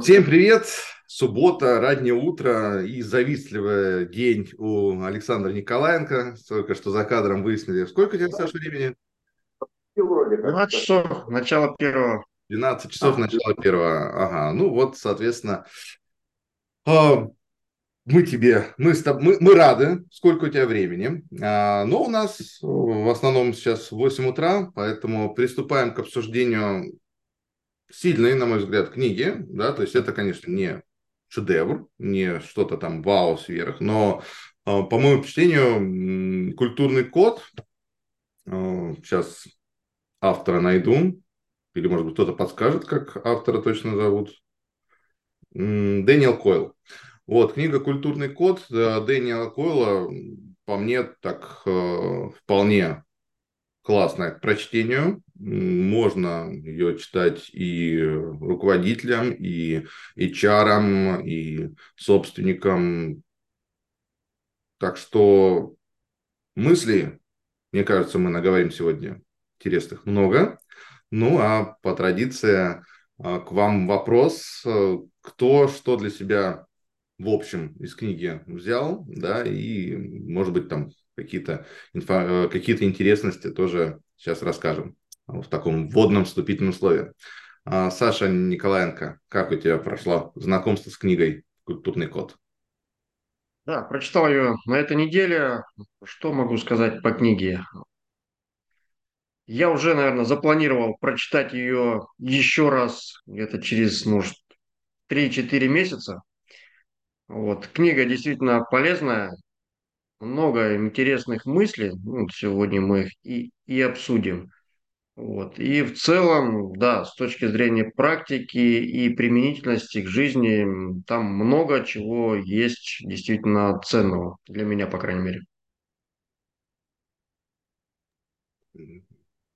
Всем привет! Суббота, раннее утро и завистливый день у Александра Николаенко. Только что за кадром выяснили. Сколько тебе, Саша, времени? 12 часов, начало первого. 12 часов, начало первого. Ага, ну вот, соответственно, а, мы тебе, мы, с тобой, мы, мы рады, сколько у тебя времени. А, но у нас в основном сейчас 8 утра, поэтому приступаем к обсуждению сильные, на мой взгляд, книги, да, то есть это, конечно, не шедевр, не что-то там вау сверх, но а, по моему впечатлению, культурный код, а, сейчас автора найду, или, может быть, кто-то подскажет, как автора точно зовут, Дэниел Койл. Вот, книга «Культурный код» Дэниела Койла, по мне, так э, вполне классная к прочтению. Можно ее читать и руководителям, и HR, и собственникам. Так что мысли, мне кажется, мы наговорим сегодня интересных много. Ну, а по традиции а, к вам вопрос, кто что для себя в общем из книги взял, да, и, может быть, там какие-то инфо, э, какие интересности тоже сейчас расскажем в таком вводном вступительном слове. А, Саша Николаенко, как у тебя прошло знакомство с книгой «Культурный код»? Да, прочитал ее на этой неделе. Что могу сказать по книге? Я уже, наверное, запланировал прочитать ее еще раз, где-то через, может, 3-4 месяца. Вот. Книга действительно полезная, много интересных мыслей. Ну, сегодня мы их и, и обсудим. Вот. И в целом, да, с точки зрения практики и применительности к жизни, там много чего есть действительно ценного, для меня, по крайней мере.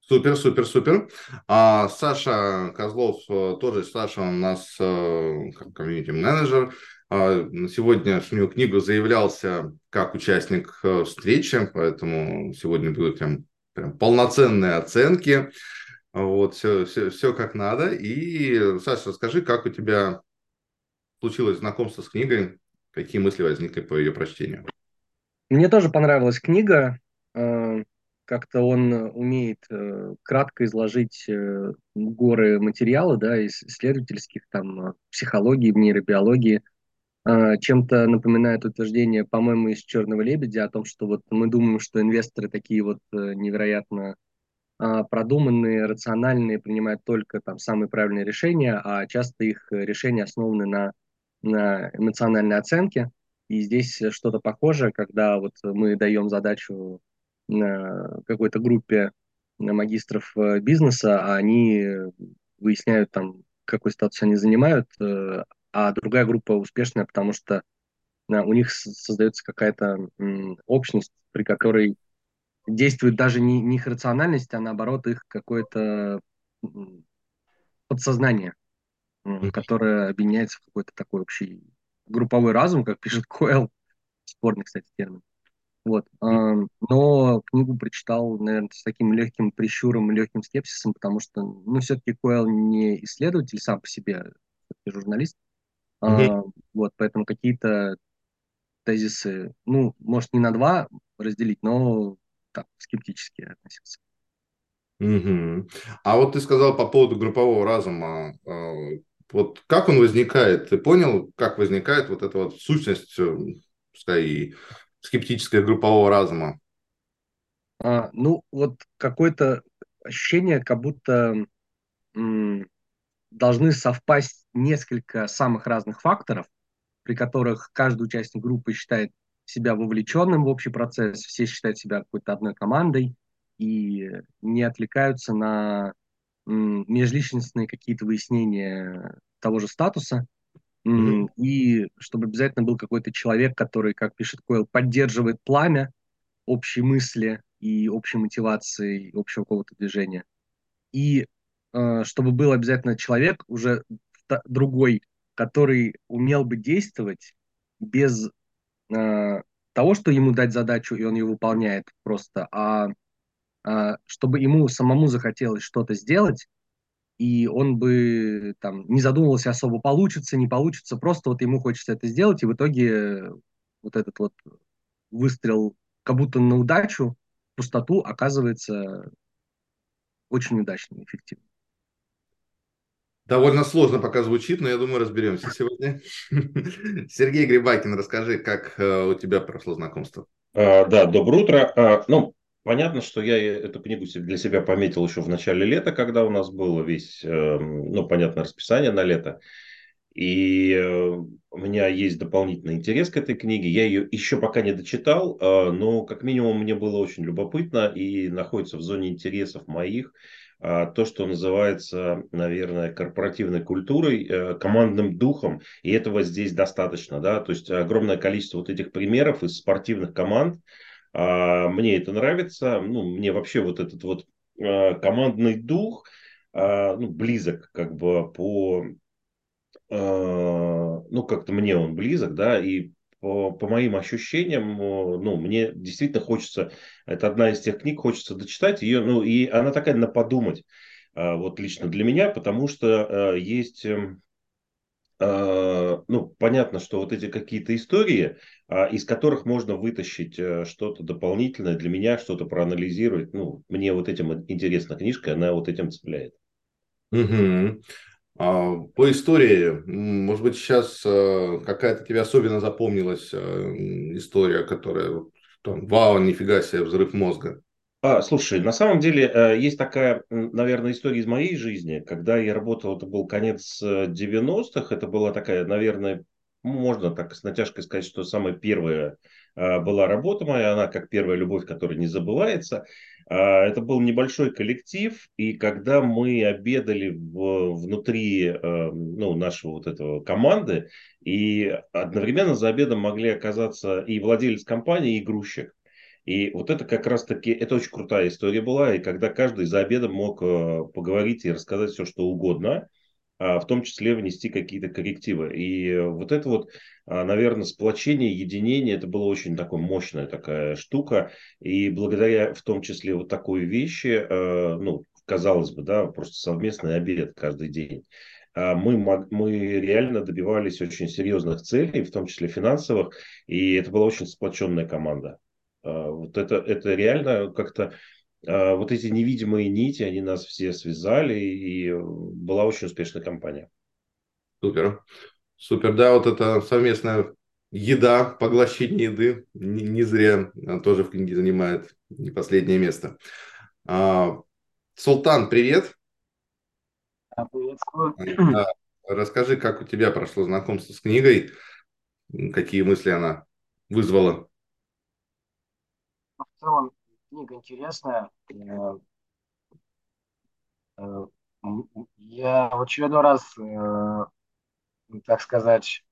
Супер, супер, супер. А Саша Козлов э, тоже, Саша у нас э, как комьюнити-менеджер, сегодняшнюю книгу заявлялся как участник э, встречи, поэтому сегодня будут прям, прям полноценные оценки. Вот, все, все, все как надо. И, Саша, расскажи, как у тебя случилось знакомство с книгой, какие мысли возникли по ее прочтению? Мне тоже понравилась книга. Э, как-то он умеет э, кратко изложить горы материала, да, исследовательских, там, психологии, нейробиологии – а, чем-то напоминает утверждение, по-моему, из «Черного лебедя» о том, что вот мы думаем, что инвесторы такие вот э, невероятно а, продуманные, рациональные, принимают только там самые правильные решения, а часто их решения основаны на, на эмоциональной оценке. И здесь что-то похожее, когда вот мы даем задачу какой-то группе магистров э, бизнеса, а они выясняют там, какой статус они занимают, э, а другая группа успешная, потому что а, у них создается какая-то общность, при которой действует даже не, не их рациональность, а наоборот их какое-то подсознание, которое объединяется в какой-то такой общий групповой разум, как пишет Коэл, спорный, кстати, термин. Вот. Но книгу прочитал, наверное, с таким легким прищуром, легким скепсисом, потому что, ну, все-таки Коэл не исследователь сам по себе, журналист, а, вот, поэтому какие-то тезисы, ну, может, не на два разделить, но так, скептически относиться. Угу. А вот ты сказал по поводу группового разума. А, вот как он возникает? Ты понял, как возникает вот эта вот сущность, э, пускай и скептическая группового разума? А, ну, вот какое-то ощущение, как будто м- должны совпасть несколько самых разных факторов, при которых каждый участник группы считает себя вовлеченным в общий процесс, все считают себя какой-то одной командой и не отвлекаются на межличностные какие-то выяснения того же статуса, mm-hmm. и чтобы обязательно был какой-то человек, который, как пишет Койл, поддерживает пламя общей мысли и общей мотивации, общего какого-то движения. И Э, чтобы был обязательно человек уже другой, который умел бы действовать без э, того, что ему дать задачу, и он ее выполняет просто, а э, чтобы ему самому захотелось что-то сделать, и он бы там не задумывался особо, получится, не получится, просто вот ему хочется это сделать, и в итоге вот этот вот выстрел как будто на удачу, пустоту оказывается очень удачным, эффективным. Довольно сложно пока звучит, но я думаю, разберемся сегодня. Сергей Грибакин, расскажи, как э, у тебя прошло знакомство. А, да, доброе утро. А, ну, понятно, что я эту книгу для себя пометил еще в начале лета, когда у нас было весь, эм, ну, понятно, расписание на лето. И э, у меня есть дополнительный интерес к этой книге. Я ее еще пока не дочитал, а, но как минимум мне было очень любопытно и находится в зоне интересов моих то, что называется, наверное, корпоративной культурой, э, командным духом, и этого здесь достаточно, да, то есть огромное количество вот этих примеров из спортивных команд, а, мне это нравится, ну, мне вообще вот этот вот э, командный дух, ну, близок как бы по Э, ну, как-то мне он близок, да, и по, моим ощущениям, ну, мне действительно хочется, это одна из тех книг, хочется дочитать ее, ну, и она такая на подумать, э, вот лично для меня, потому что э, есть, эм, ну, понятно, что вот эти какие-то истории, из которых можно вытащить что-то дополнительное для меня, что-то проанализировать, ну, мне вот этим интересна книжка, она вот этим цепляет. Угу. А, по истории, может быть, сейчас э, какая-то тебе особенно запомнилась э, история, которая там, вау, нифига себе, взрыв мозга. А, слушай, на самом деле э, есть такая, наверное, история из моей жизни, когда я работал, это был конец 90-х, это была такая, наверное, можно так с натяжкой сказать, что самая первая была работа моя, она как первая любовь, которая не забывается. А, это был небольшой коллектив, и когда мы обедали в, внутри э, ну, нашего вот этого команды, и одновременно за обедом могли оказаться и владелец компании, и грузчик. И вот это как раз-таки, это очень крутая история была, и когда каждый за обедом мог поговорить и рассказать все, что угодно, а в том числе внести какие-то коррективы. И вот это вот, а, наверное, сплочение, единение, это была очень такая мощная такая штука. И благодаря в том числе вот такой вещи, э, ну, казалось бы, да, просто совместный обед каждый день, а, мы, мы реально добивались очень серьезных целей, в том числе финансовых, и это была очень сплоченная команда. Вот это, это реально как-то а, вот эти невидимые нити, они нас все связали, и была очень успешная компания. Супер. Супер, да, вот это совместная еда, поглощение еды, не, не зря тоже в книге занимает не последнее место. А, Султан, привет. Приветствую. Да, расскажи, как у тебя прошло знакомство с книгой, какие мысли она вызвала? В целом, книга интересная. Э, э, я в очередной раз, э, так сказать,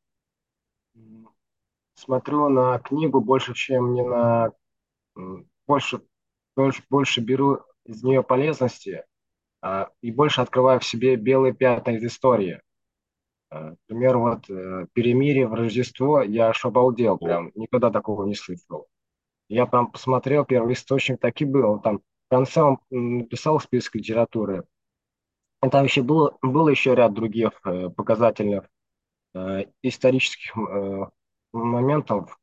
смотрю на книгу больше, чем не на... Больше, больше, больше беру из нее полезности а, и больше открываю в себе белые пятна из истории. Например, вот «Перемирие в Рождество» я аж обалдел, прям никогда такого не слышал. Я прям посмотрел, первый источник так и был. Там в конце он написал список литературы. И там еще было, было еще ряд других э, показательных э, исторических э, моментов.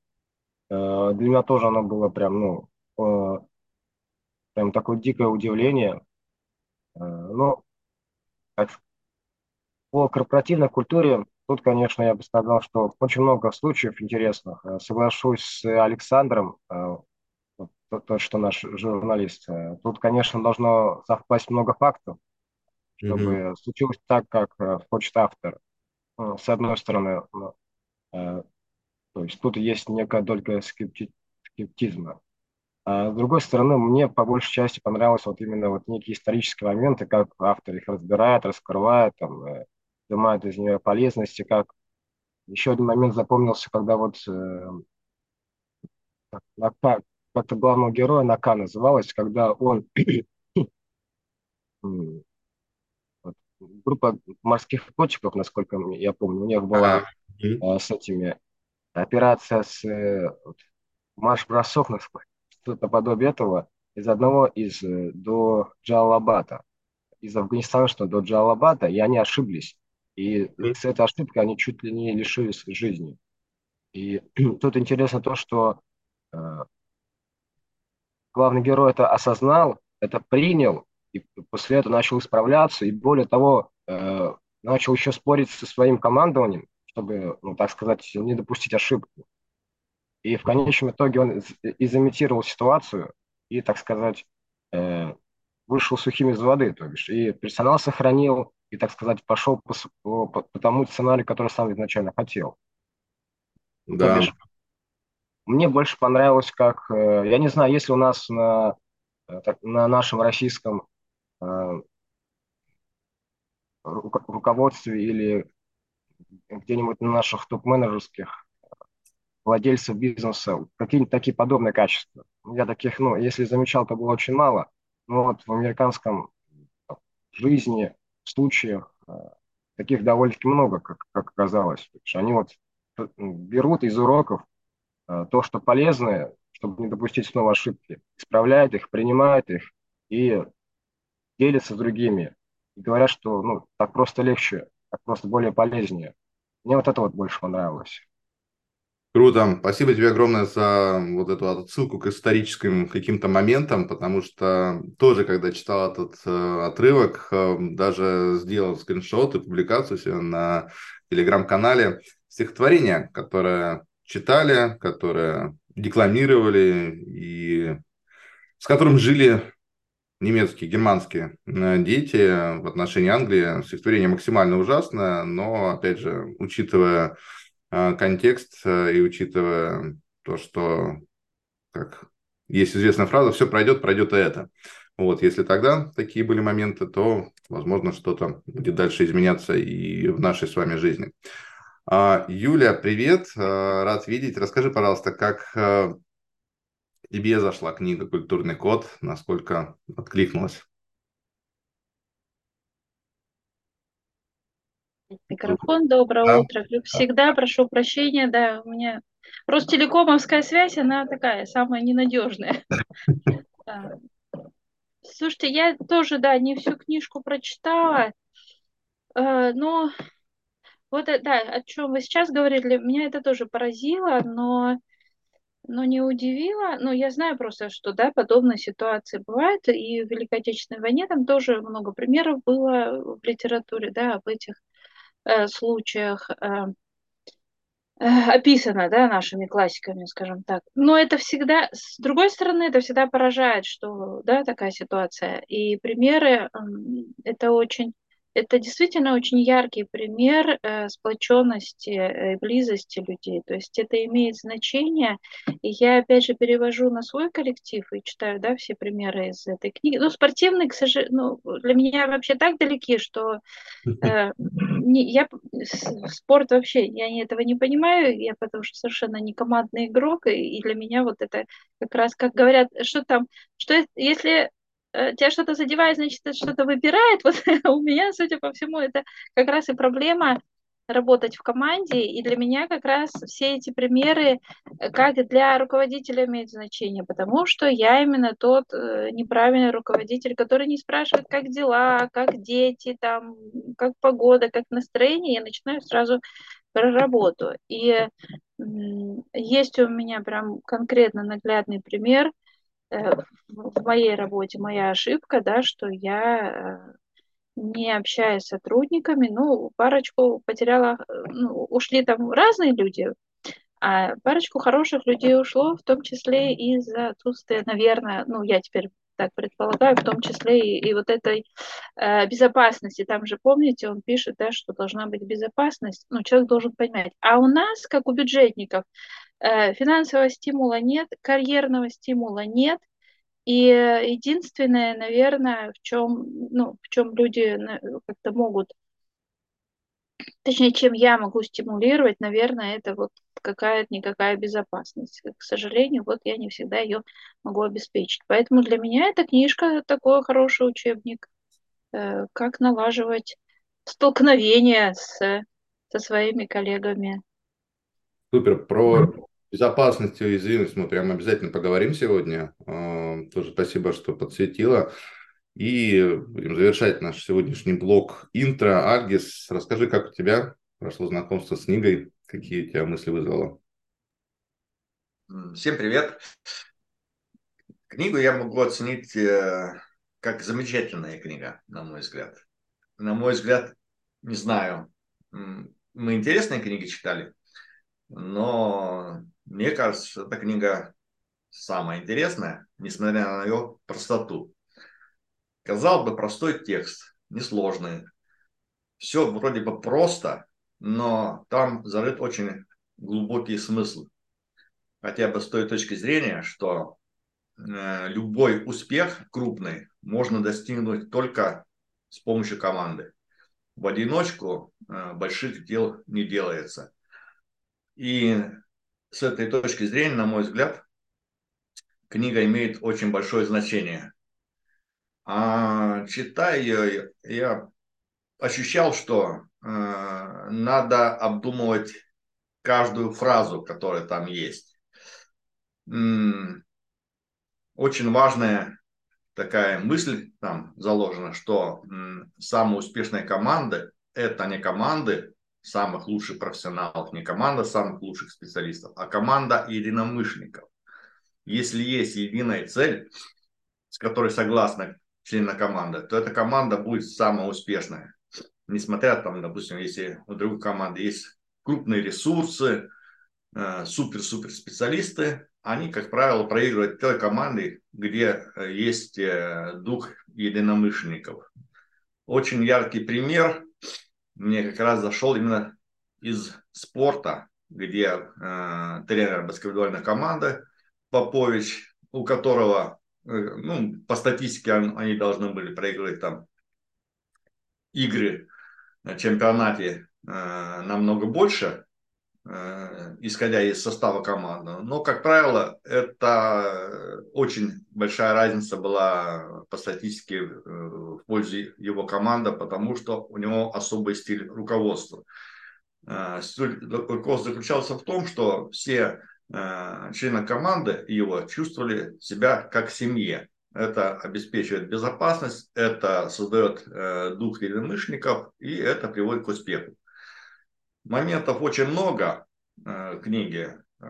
Для меня тоже оно было прям, ну, прям такое дикое удивление. Ну, по корпоративной культуре тут, конечно, я бы сказал, что очень много случаев интересных. Э, соглашусь с Александром, э, тот, что наш журналист. Э, тут, конечно, должно совпасть много фактов, чтобы mm-hmm. случилось так, как хочет автор. Ну, с одной стороны, ну, то есть тут есть некая долька скептизма. А с другой стороны, мне по большей части понравилось вот именно вот некие исторические моменты, как автор их разбирает, раскрывает, там, изымают из нее полезности, как еще один момент запомнился, когда вот э, как-то главного героя Нака называлось, когда он вот, группа морских летчиков, насколько я помню, у них была э, с этими операция с э, марш-бросок, что-то подобие этого, из одного из э, до Джалабата. из Афганистана, что до Джалабада, и они ошиблись. И с этой ошибкой они чуть ли не лишились жизни. И тут интересно то, что э, главный герой это осознал, это принял, и после этого начал исправляться, и более того, э, начал еще спорить со своим командованием, чтобы, ну, так сказать, не допустить ошибку. И в конечном итоге он изимитировал ситуацию и, так сказать, э, вышел сухим из воды, то бишь, и персонал сохранил, и, так сказать, пошел по, по, по тому сценарию, который сам изначально хотел. Да. бишь, мне больше понравилось, как, э, я не знаю, если у нас на, э, на нашем российском э, руководстве или где-нибудь на наших топ-менеджерских владельцев бизнеса какие-нибудь такие подобные качества. Я таких, ну, если замечал, то было очень мало. Но вот в американском жизни, случаях таких довольно-таки много, как, как оказалось. Они вот берут из уроков Э, то, что полезное, чтобы не допустить снова ошибки, исправляет их, принимает их и делится с другими. И говорят, что ну, так просто легче, так просто более полезнее. Мне вот это вот больше понравилось. Круто. Спасибо тебе огромное за вот эту отсылку к историческим каким-то моментам, потому что тоже, когда читал этот э, отрывок, э, даже сделал скриншот и публикацию себе на телеграм-канале стихотворение, которое читали, которые декламировали и с которым жили немецкие, германские э, дети в отношении Англии. Стихотворение максимально ужасное, но, опять же, учитывая контекст э, и учитывая то, что, как есть известная фраза, все пройдет, пройдет и это. Вот, если тогда такие были моменты, то, возможно, что-то будет дальше изменяться и в нашей с вами жизни. А, Юля, привет, а, рад видеть. Расскажи, пожалуйста, как а, тебе зашла книга «Культурный код», насколько откликнулась? Микрофон, доброе да. утро. Как всегда, прошу прощения, да, у меня Ростелекомовская связь, она такая, самая ненадежная. Слушайте, я тоже, да, не всю книжку прочитала, но вот, э, да, о чем вы сейчас говорили, меня это тоже поразило, но, но не удивило. Но я знаю просто, что, да, подобные ситуации бывают, и в Великой Отечественной войне там тоже много примеров было в литературе, да, об этих э, случаях. Э, э, описано, да, нашими классиками, скажем так. Но это всегда, с другой стороны, это всегда поражает, что, да, такая ситуация. И примеры, э, это очень это действительно очень яркий пример э, сплоченности э, и близости людей. То есть это имеет значение. И я опять же перевожу на свой коллектив и читаю да, все примеры из этой книги. Ну, спортивные, к сожалению, ну, для меня вообще так далеки, что э, не, я спорт вообще, я не, этого не понимаю, я потому что совершенно не командный игрок, и, и для меня вот это как раз, как говорят, что там, что если Э, тебя что-то задевает, значит, это что-то выбирает. Вот у меня, судя по всему, это как раз и проблема работать в команде. И для меня как раз все эти примеры, э, как для руководителя имеют значение, потому что я именно тот э, неправильный руководитель, который не спрашивает, как дела, как дети, там, как погода, как настроение, я начинаю сразу про работу. И есть у меня прям конкретно наглядный пример – Э, в моей работе моя ошибка, да, что я э, не общаясь с сотрудниками, ну, парочку потеряла, э, ну, ушли там разные люди, а парочку хороших людей ушло, в том числе из-за отсутствия, наверное, ну, я теперь так предполагаю, в том числе и, и вот этой э, безопасности. Там же, помните, он пишет, да, что должна быть безопасность, ну, человек должен понимать. А у нас, как у бюджетников, Э, финансового стимула нет, карьерного стимула нет. И единственное, наверное, в чем, ну, в чем люди как-то могут, точнее, чем я могу стимулировать, наверное, это вот какая-никакая безопасность. К сожалению, вот я не всегда ее могу обеспечить. Поэтому для меня эта книжка такой хороший учебник, э, как налаживать столкновения с, со своими коллегами. Супер. Про безопасность и уязвимость мы прям обязательно поговорим сегодня. А, тоже спасибо, что подсветила. И будем завершать наш сегодняшний блог интро. Альгис, расскажи, как у тебя прошло знакомство с книгой, какие у тебя мысли вызвало? Всем привет. Книгу я могу оценить э, как замечательная книга, на мой взгляд. На мой взгляд, не знаю, мы интересные книги читали, но мне кажется, эта книга самая интересная, несмотря на ее простоту. Казалось бы, простой текст, несложный. Все вроде бы просто, но там зарыт очень глубокий смысл. Хотя бы с той точки зрения, что э, любой успех крупный можно достигнуть только с помощью команды. В одиночку э, больших дел не делается. И с этой точки зрения, на мой взгляд, книга имеет очень большое значение. А читая ее, я ощущал, что э, надо обдумывать каждую фразу, которая там есть. Очень важная такая мысль там заложена, что самые успешные команды – это не команды самых лучших профессионалов, не команда самых лучших специалистов, а команда единомышленников. Если есть единая цель, с которой согласны члены команды, то эта команда будет самая успешная. Несмотря там, допустим, если у другой команды есть крупные ресурсы, э, супер-супер специалисты, они, как правило, проигрывают той команды, где э, есть э, дух единомышленников. Очень яркий пример мне как раз зашел именно из спорта, где э, тренер баскетбольной команды Попович, у которого, э, ну, по статистике они должны были проигрывать там игры чемпионате э, намного больше, Э, исходя из состава команды. Но, как правило, это очень большая разница была по статистике э, в пользу его команды, потому что у него особый стиль руководства. Э, стиль руководства заключался в том, что все члены команды его чувствовали себя как в семье. Это обеспечивает безопасность, это создает дух единомышленников и это приводит к успеху. Моментов очень много э, книги, э,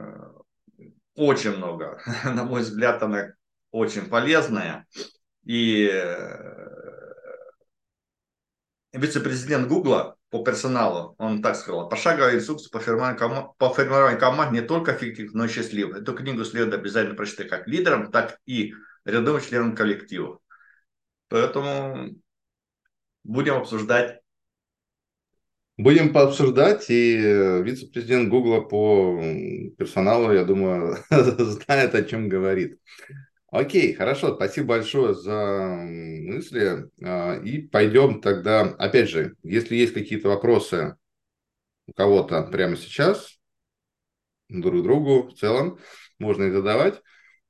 очень много. На мой взгляд, она очень полезная. И э, вице-президент Гугла по персоналу, он так сказал, пошаговая инструкция по формированию, ком- по формированию команд не только эффективных, но и счастливых. Эту книгу следует обязательно прочитать как лидерам, так и рядовым членам коллектива. Поэтому будем обсуждать Будем пообсуждать, и э, вице-президент Гугла по персоналу, я думаю, знает, о чем говорит. Окей, хорошо, спасибо большое за мысли. А, и пойдем тогда, опять же, если есть какие-то вопросы у кого-то прямо сейчас, друг другу в целом, можно их задавать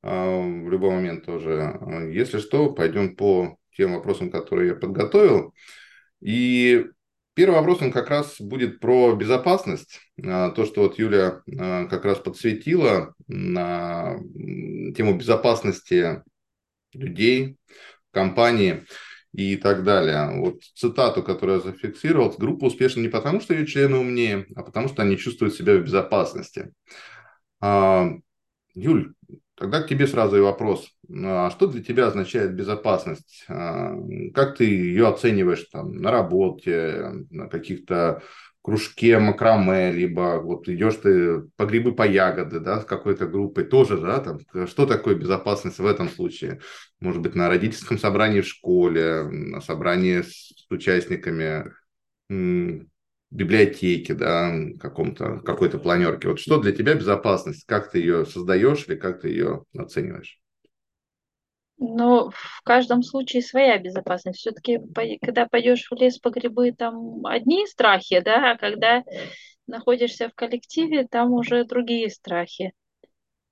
в любой момент тоже. Если что, пойдем по тем вопросам, которые я подготовил. И Первый вопрос, он как раз будет про безопасность. А, то, что вот Юля а, как раз подсветила на тему безопасности людей, компании и так далее. Вот цитату, которую я зафиксировал. Группа успешна не потому, что ее члены умнее, а потому, что они чувствуют себя в безопасности. А, Юль, Тогда к тебе сразу и вопрос. А что для тебя означает безопасность? А, как ты ее оцениваешь там, на работе, на каких-то кружке макраме, либо вот идешь ты по грибы, по ягоды, да, с какой-то группой, тоже, да, там, что такое безопасность в этом случае? Может быть, на родительском собрании в школе, на собрании с участниками библиотеке, да, каком-то, какой-то планерке. Вот что для тебя безопасность? Как ты ее создаешь или как ты ее оцениваешь? Ну, в каждом случае своя безопасность. Все-таки, когда пойдешь в лес по грибы, там одни страхи, да, а когда находишься в коллективе, там уже другие страхи.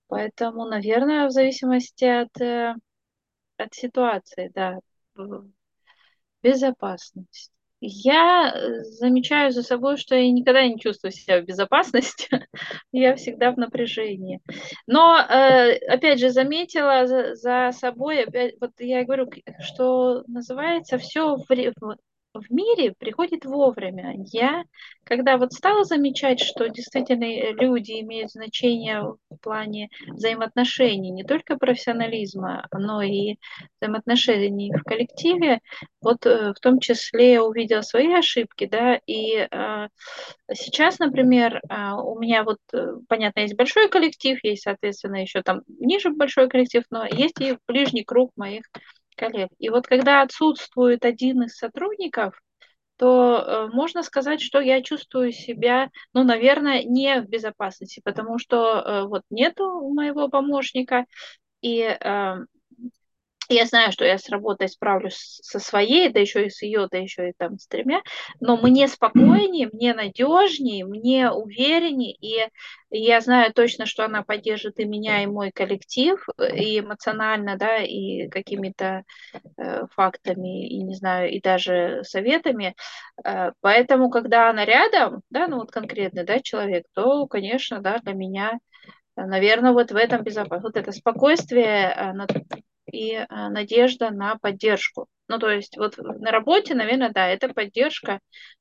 Поэтому, наверное, в зависимости от, э, от ситуации, да, безопасность. Я э, замечаю за собой, что я никогда не чувствую себя в безопасности. я всегда в напряжении. Но, э, опять же, заметила за, собой, опять, вот я говорю, что называется, все в, в мире приходит вовремя. Я, когда вот стала замечать, что действительно э, люди имеют значение в плане взаимоотношений, не только профессионализма, но и взаимоотношений в коллективе, вот э, в том числе я увидела свои ошибки, да, и э, сейчас, например, э, у меня вот, э, понятно, есть большой коллектив, есть, соответственно, еще там ниже большой коллектив, но есть и ближний круг моих коллег. И вот когда отсутствует один из сотрудников, то э, можно сказать, что я чувствую себя, ну, наверное, не в безопасности, потому что э, вот нету моего помощника, и э, я знаю, что я с работой справлюсь со своей, да еще и с ее, да еще и там с тремя, но мне спокойнее, мне надежнее, мне увереннее, и я знаю точно, что она поддержит и меня, и мой коллектив, и эмоционально, да, и какими-то э, фактами, и не знаю, и даже советами. Э, поэтому, когда она рядом, да, ну вот конкретный, да, человек, то, конечно, да, для меня наверное, вот в этом безопасность. Вот это спокойствие, э, и а, надежда на поддержку. Ну, то есть вот на работе, наверное, да, это поддержка,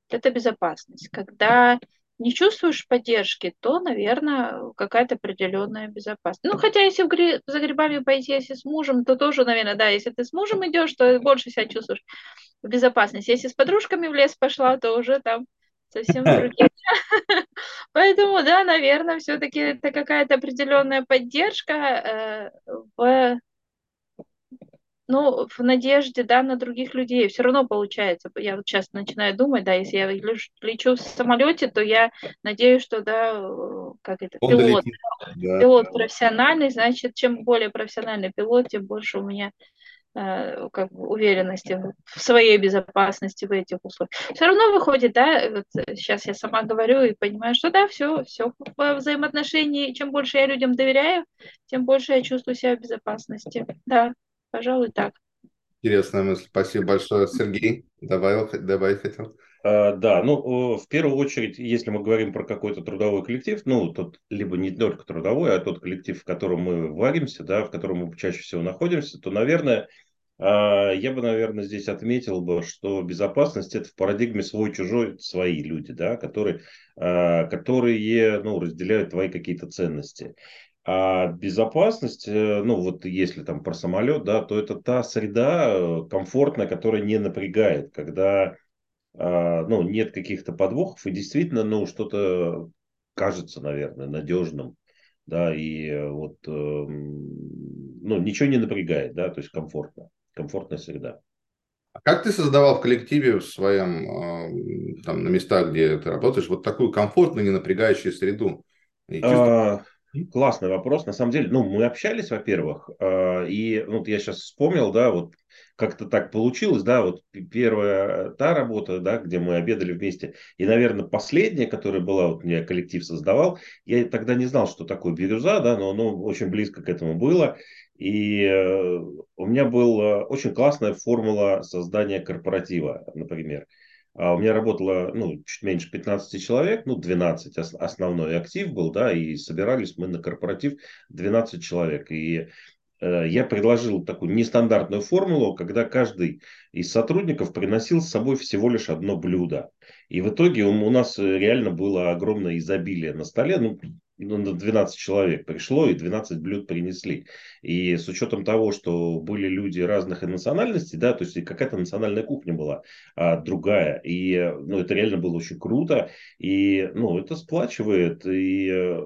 это безопасность. Когда не чувствуешь поддержки, то, наверное, какая-то определенная безопасность. Ну, хотя если в гри... за грибами пойти, если с мужем, то тоже, наверное, да, если ты с мужем идешь, то больше себя чувствуешь в безопасности. Если с подружками в лес пошла, то уже там совсем другие. Поэтому, да, наверное, все-таки это какая-то определенная поддержка э, в ну, в надежде, да, на других людей. Все равно получается. Я вот сейчас начинаю думать, да, если я лечу в самолете, то я надеюсь, что, да, как это, Он пилот. Долетит, да. Пилот профессиональный, значит, чем более профессиональный пилот, тем больше у меня э, как бы уверенности в своей безопасности в этих условиях. Все равно выходит, да, вот сейчас я сама говорю и понимаю, что да, все, все в взаимоотношении, чем больше я людям доверяю, тем больше я чувствую себя в безопасности. Да, Пожалуй, так. Интересная мысль. Спасибо большое. Сергей, добавил, добавить хотел. А, да, ну, в первую очередь, если мы говорим про какой-то трудовой коллектив, ну, тот либо не только трудовой, а тот коллектив, в котором мы варимся, да, в котором мы чаще всего находимся, то, наверное, а, я бы, наверное, здесь отметил бы, что безопасность это в парадигме свой-чужой, свои люди, да, которые, а, которые ну, разделяют твои какие-то ценности. А безопасность, э, ну вот если там про самолет, да, то это та среда э, комфортная, которая не напрягает, когда а, ну, нет каких-то подвохов и действительно ну, что-то кажется, наверное, надежным. Да, и э, вот ну, ничего не напрягает, да, то есть комфортно, комфортная среда. А как ты создавал в коллективе в своем, там, на местах, где ты работаешь, вот такую комфортную, не напрягающую среду? И чувство... Классный вопрос. На самом деле, ну, мы общались, во-первых, э, и ну, я сейчас вспомнил, да, вот как-то так получилось, да, вот первая та работа, да, где мы обедали вместе, и, наверное, последняя, которая была, вот мне коллектив создавал, я тогда не знал, что такое бирюза, да, но оно очень близко к этому было, и э, у меня была очень классная формула создания корпоратива, например. А у меня работало ну, чуть меньше 15 человек, ну 12 основной актив был, да, и собирались мы на корпоратив 12 человек. И э, я предложил такую нестандартную формулу, когда каждый из сотрудников приносил с собой всего лишь одно блюдо. И в итоге у, у нас реально было огромное изобилие на столе. Ну, 12 человек пришло и 12 блюд принесли. И с учетом того, что были люди разных национальностей, да, то есть какая-то национальная кухня была а, другая. И ну, это реально было очень круто. И ну, это сплачивает. И э,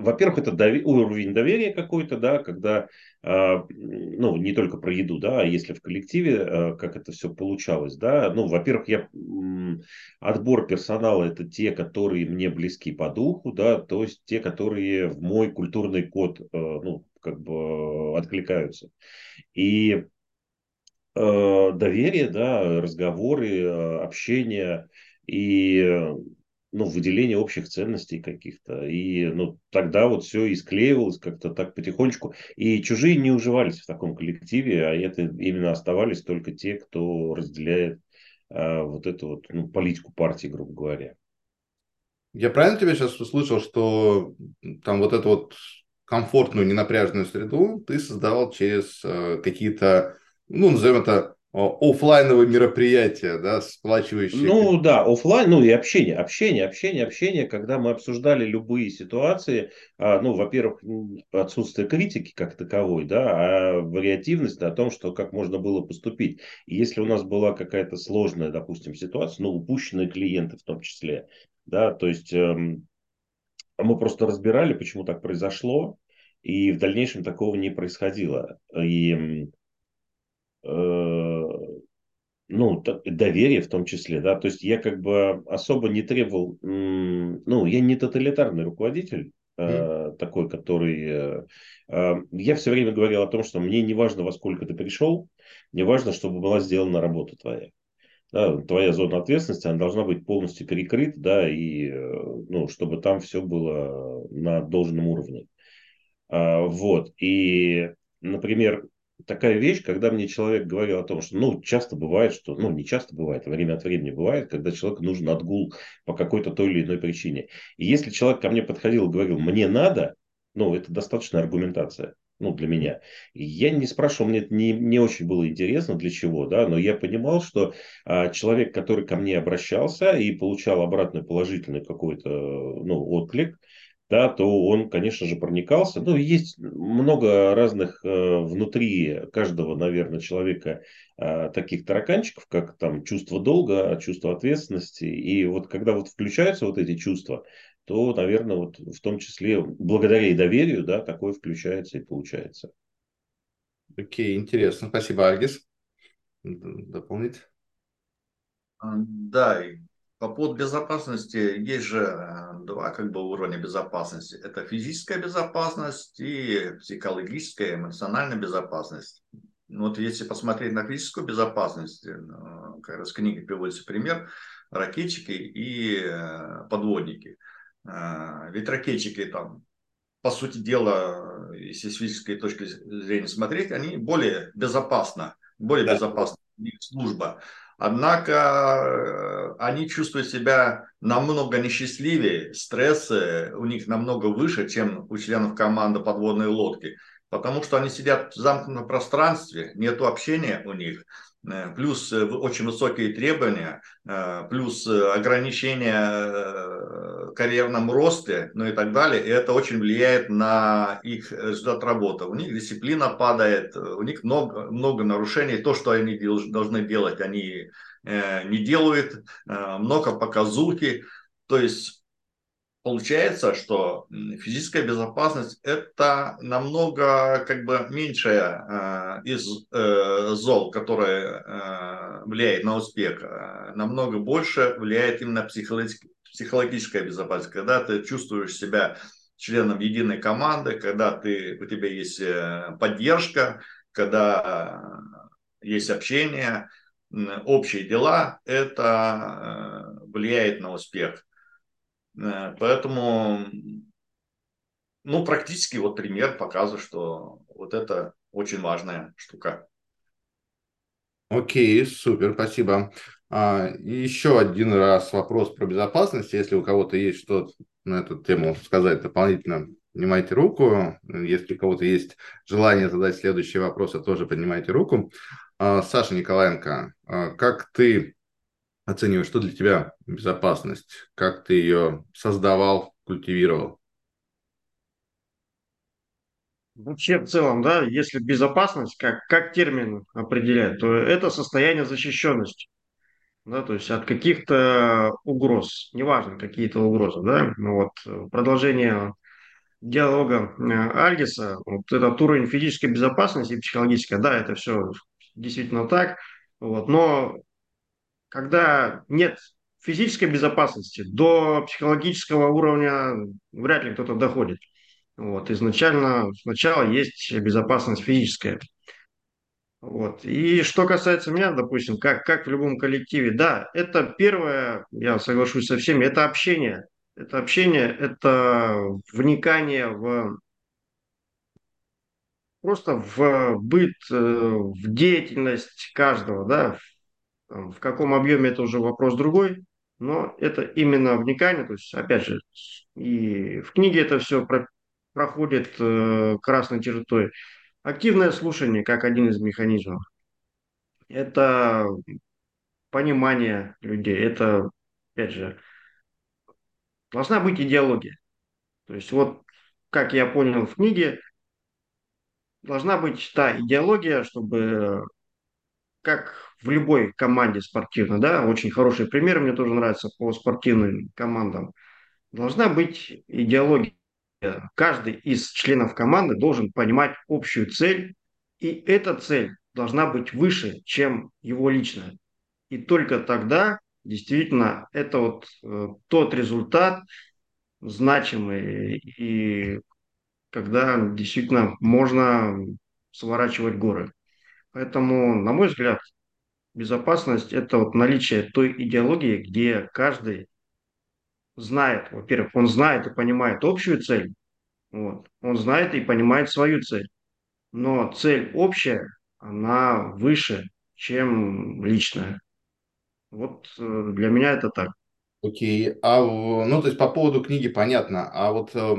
во-первых, это дови- уровень доверия какой-то, да, когда, э, ну, не только про еду, да, а если в коллективе, э, как это все получалось, да, ну, во-первых, я, э, отбор персонала это те, которые мне близки по духу, да, то есть те, которые в мой культурный код, э, ну, как бы откликаются. И э, доверие, да, разговоры, э, общение и ну, выделение общих ценностей каких-то. И ну, тогда вот все и склеивалось как-то так потихонечку. И чужие не уживались в таком коллективе, а это именно оставались только те, кто разделяет э, вот эту вот ну, политику партии, грубо говоря. Я правильно тебя сейчас услышал, что там вот эту вот комфортную, ненапряженную среду ты создавал через э, какие-то, ну, назовем это, офлайновые мероприятия, да, сплачивающие. Ну да, офлайн, ну и общение, общение, общение, общение, когда мы обсуждали любые ситуации, а, ну, во-первых, отсутствие критики как таковой, да, а вариативность о том, что как можно было поступить. И если у нас была какая-то сложная, допустим, ситуация, ну, упущенные клиенты в том числе, да, то есть эм, мы просто разбирали, почему так произошло, и в дальнейшем такого не происходило. И ну, доверие в том числе, да, то есть я как бы особо не требовал, ну, я не тоталитарный руководитель, mm. такой, который, э, э, я все время говорил о том, что мне не важно, во сколько ты пришел, мне важно, чтобы была сделана работа твоя. Да, твоя зона ответственности, она должна быть полностью перекрыта, да, и, э, ну, чтобы там все было на должном уровне. А, вот, и, например, такая вещь, когда мне человек говорил о том, что, ну, часто бывает, что, ну, не часто бывает, а время от времени бывает, когда человеку нужен отгул по какой-то той или иной причине. И если человек ко мне подходил и говорил, мне надо, ну, это достаточная аргументация ну, для меня. Я не спрашивал, мне не, не очень было интересно, для чего, да, но я понимал, что а, человек, который ко мне обращался и получал обратный положительный какой-то, ну, отклик, да, то он, конечно же, проникался. Ну, есть много разных э, внутри каждого, наверное, человека э, таких тараканчиков, как там чувство долга, чувство ответственности. И вот когда вот включаются вот эти чувства, то, наверное, вот в том числе благодаря и доверию, да, такое включается и получается. Окей, интересно. Спасибо, Альгис. Дополнить? Да, по поводу безопасности есть же э, два как бы уровня безопасности. Это физическая безопасность и психологическая, эмоциональная безопасность. Ну, вот если посмотреть на физическую безопасность, э, как раз в книге приводится пример, ракетчики и э, подводники. Ведь ракетчики там, по сути дела, если с физической точки зрения смотреть, они более безопасно, более да. безопасна служба. Однако э, они чувствуют себя намного несчастливее, стрессы у них намного выше, чем у членов команды подводной лодки, потому что они сидят в замкнутом пространстве, нет общения у них, плюс э, очень высокие требования, э, плюс ограничения карьерном росте, ну и так далее, и это очень влияет на их результат работы. У них дисциплина падает, у них много, много нарушений, то, что они должны делать, они не делают, много показухи, то есть Получается, что физическая безопасность это намного как бы меньшая э, из э, зол, которая э, влияет на успех, э, намного больше влияет именно психологическая, психологическая безопасность, когда ты чувствуешь себя членом единой команды, когда ты, у тебя есть э, поддержка, когда есть общение, общие дела, это э, влияет на успех. Э, поэтому, ну, практически вот пример показывает, что вот это очень важная штука. Окей, супер, спасибо. А, еще один раз вопрос про безопасность. Если у кого-то есть что на эту тему сказать дополнительно, поднимайте руку. Если у кого-то есть желание задать следующие вопросы, тоже поднимайте руку. А, Саша Николаенко, а, как ты оцениваешь, что для тебя безопасность? Как ты ее создавал, культивировал? Вообще, в целом, да, если безопасность, как, как термин определяет, то это состояние защищенности. Да, то есть от каких-то угроз, неважно, какие-то угрозы, да, ну вот продолжение диалога э, Альгиса, вот этот уровень физической безопасности и психологической, да, это все действительно так, вот, но когда нет физической безопасности, до психологического уровня вряд ли кто-то доходит. Вот, изначально, сначала есть безопасность физическая. Вот. И что касается меня, допустим, как, как в любом коллективе, да, это первое, я соглашусь со всеми, это общение. Это общение, это вникание в просто в быт, э, в деятельность каждого, да, В каком объеме это уже вопрос другой, но это именно вникание, то есть, опять же, и в книге это все про, проходит э, красной чертой. Активное слушание как один из механизмов. Это понимание людей, это, опять же, должна быть идеология. То есть вот, как я понял в книге, должна быть та идеология, чтобы как в любой команде спортивной, да, очень хороший пример мне тоже нравится по спортивным командам, должна быть идеология. Каждый из членов команды должен понимать общую цель, и эта цель должна быть выше, чем его личная. И только тогда действительно это вот э, тот результат значимый, и когда действительно можно сворачивать горы. Поэтому, на мой взгляд, безопасность – это вот наличие той идеологии, где каждый знает, во-первых, он знает и понимает общую цель, вот, он знает и понимает свою цель, но цель общая, она выше, чем личная. Вот э, для меня это так. Окей, а ну то есть по поводу книги понятно, а вот э,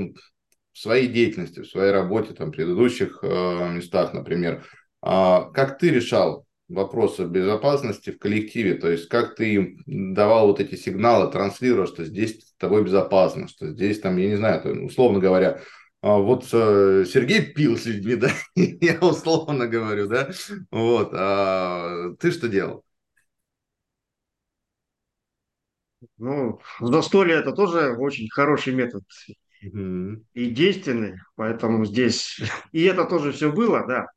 в своей деятельности, в своей работе, там, предыдущих э, местах, например, как ты решал вопросы безопасности в коллективе? То есть как ты им давал вот эти сигналы, транслировал, что здесь с тобой безопасно, что здесь там, я не знаю, условно говоря, а вот э, Сергей пил с людьми, да, я условно говорю, да, вот, а ты что делал? Ну, застолье это тоже очень хороший метод Мгм. и действенный, поэтому здесь и это тоже все было, да.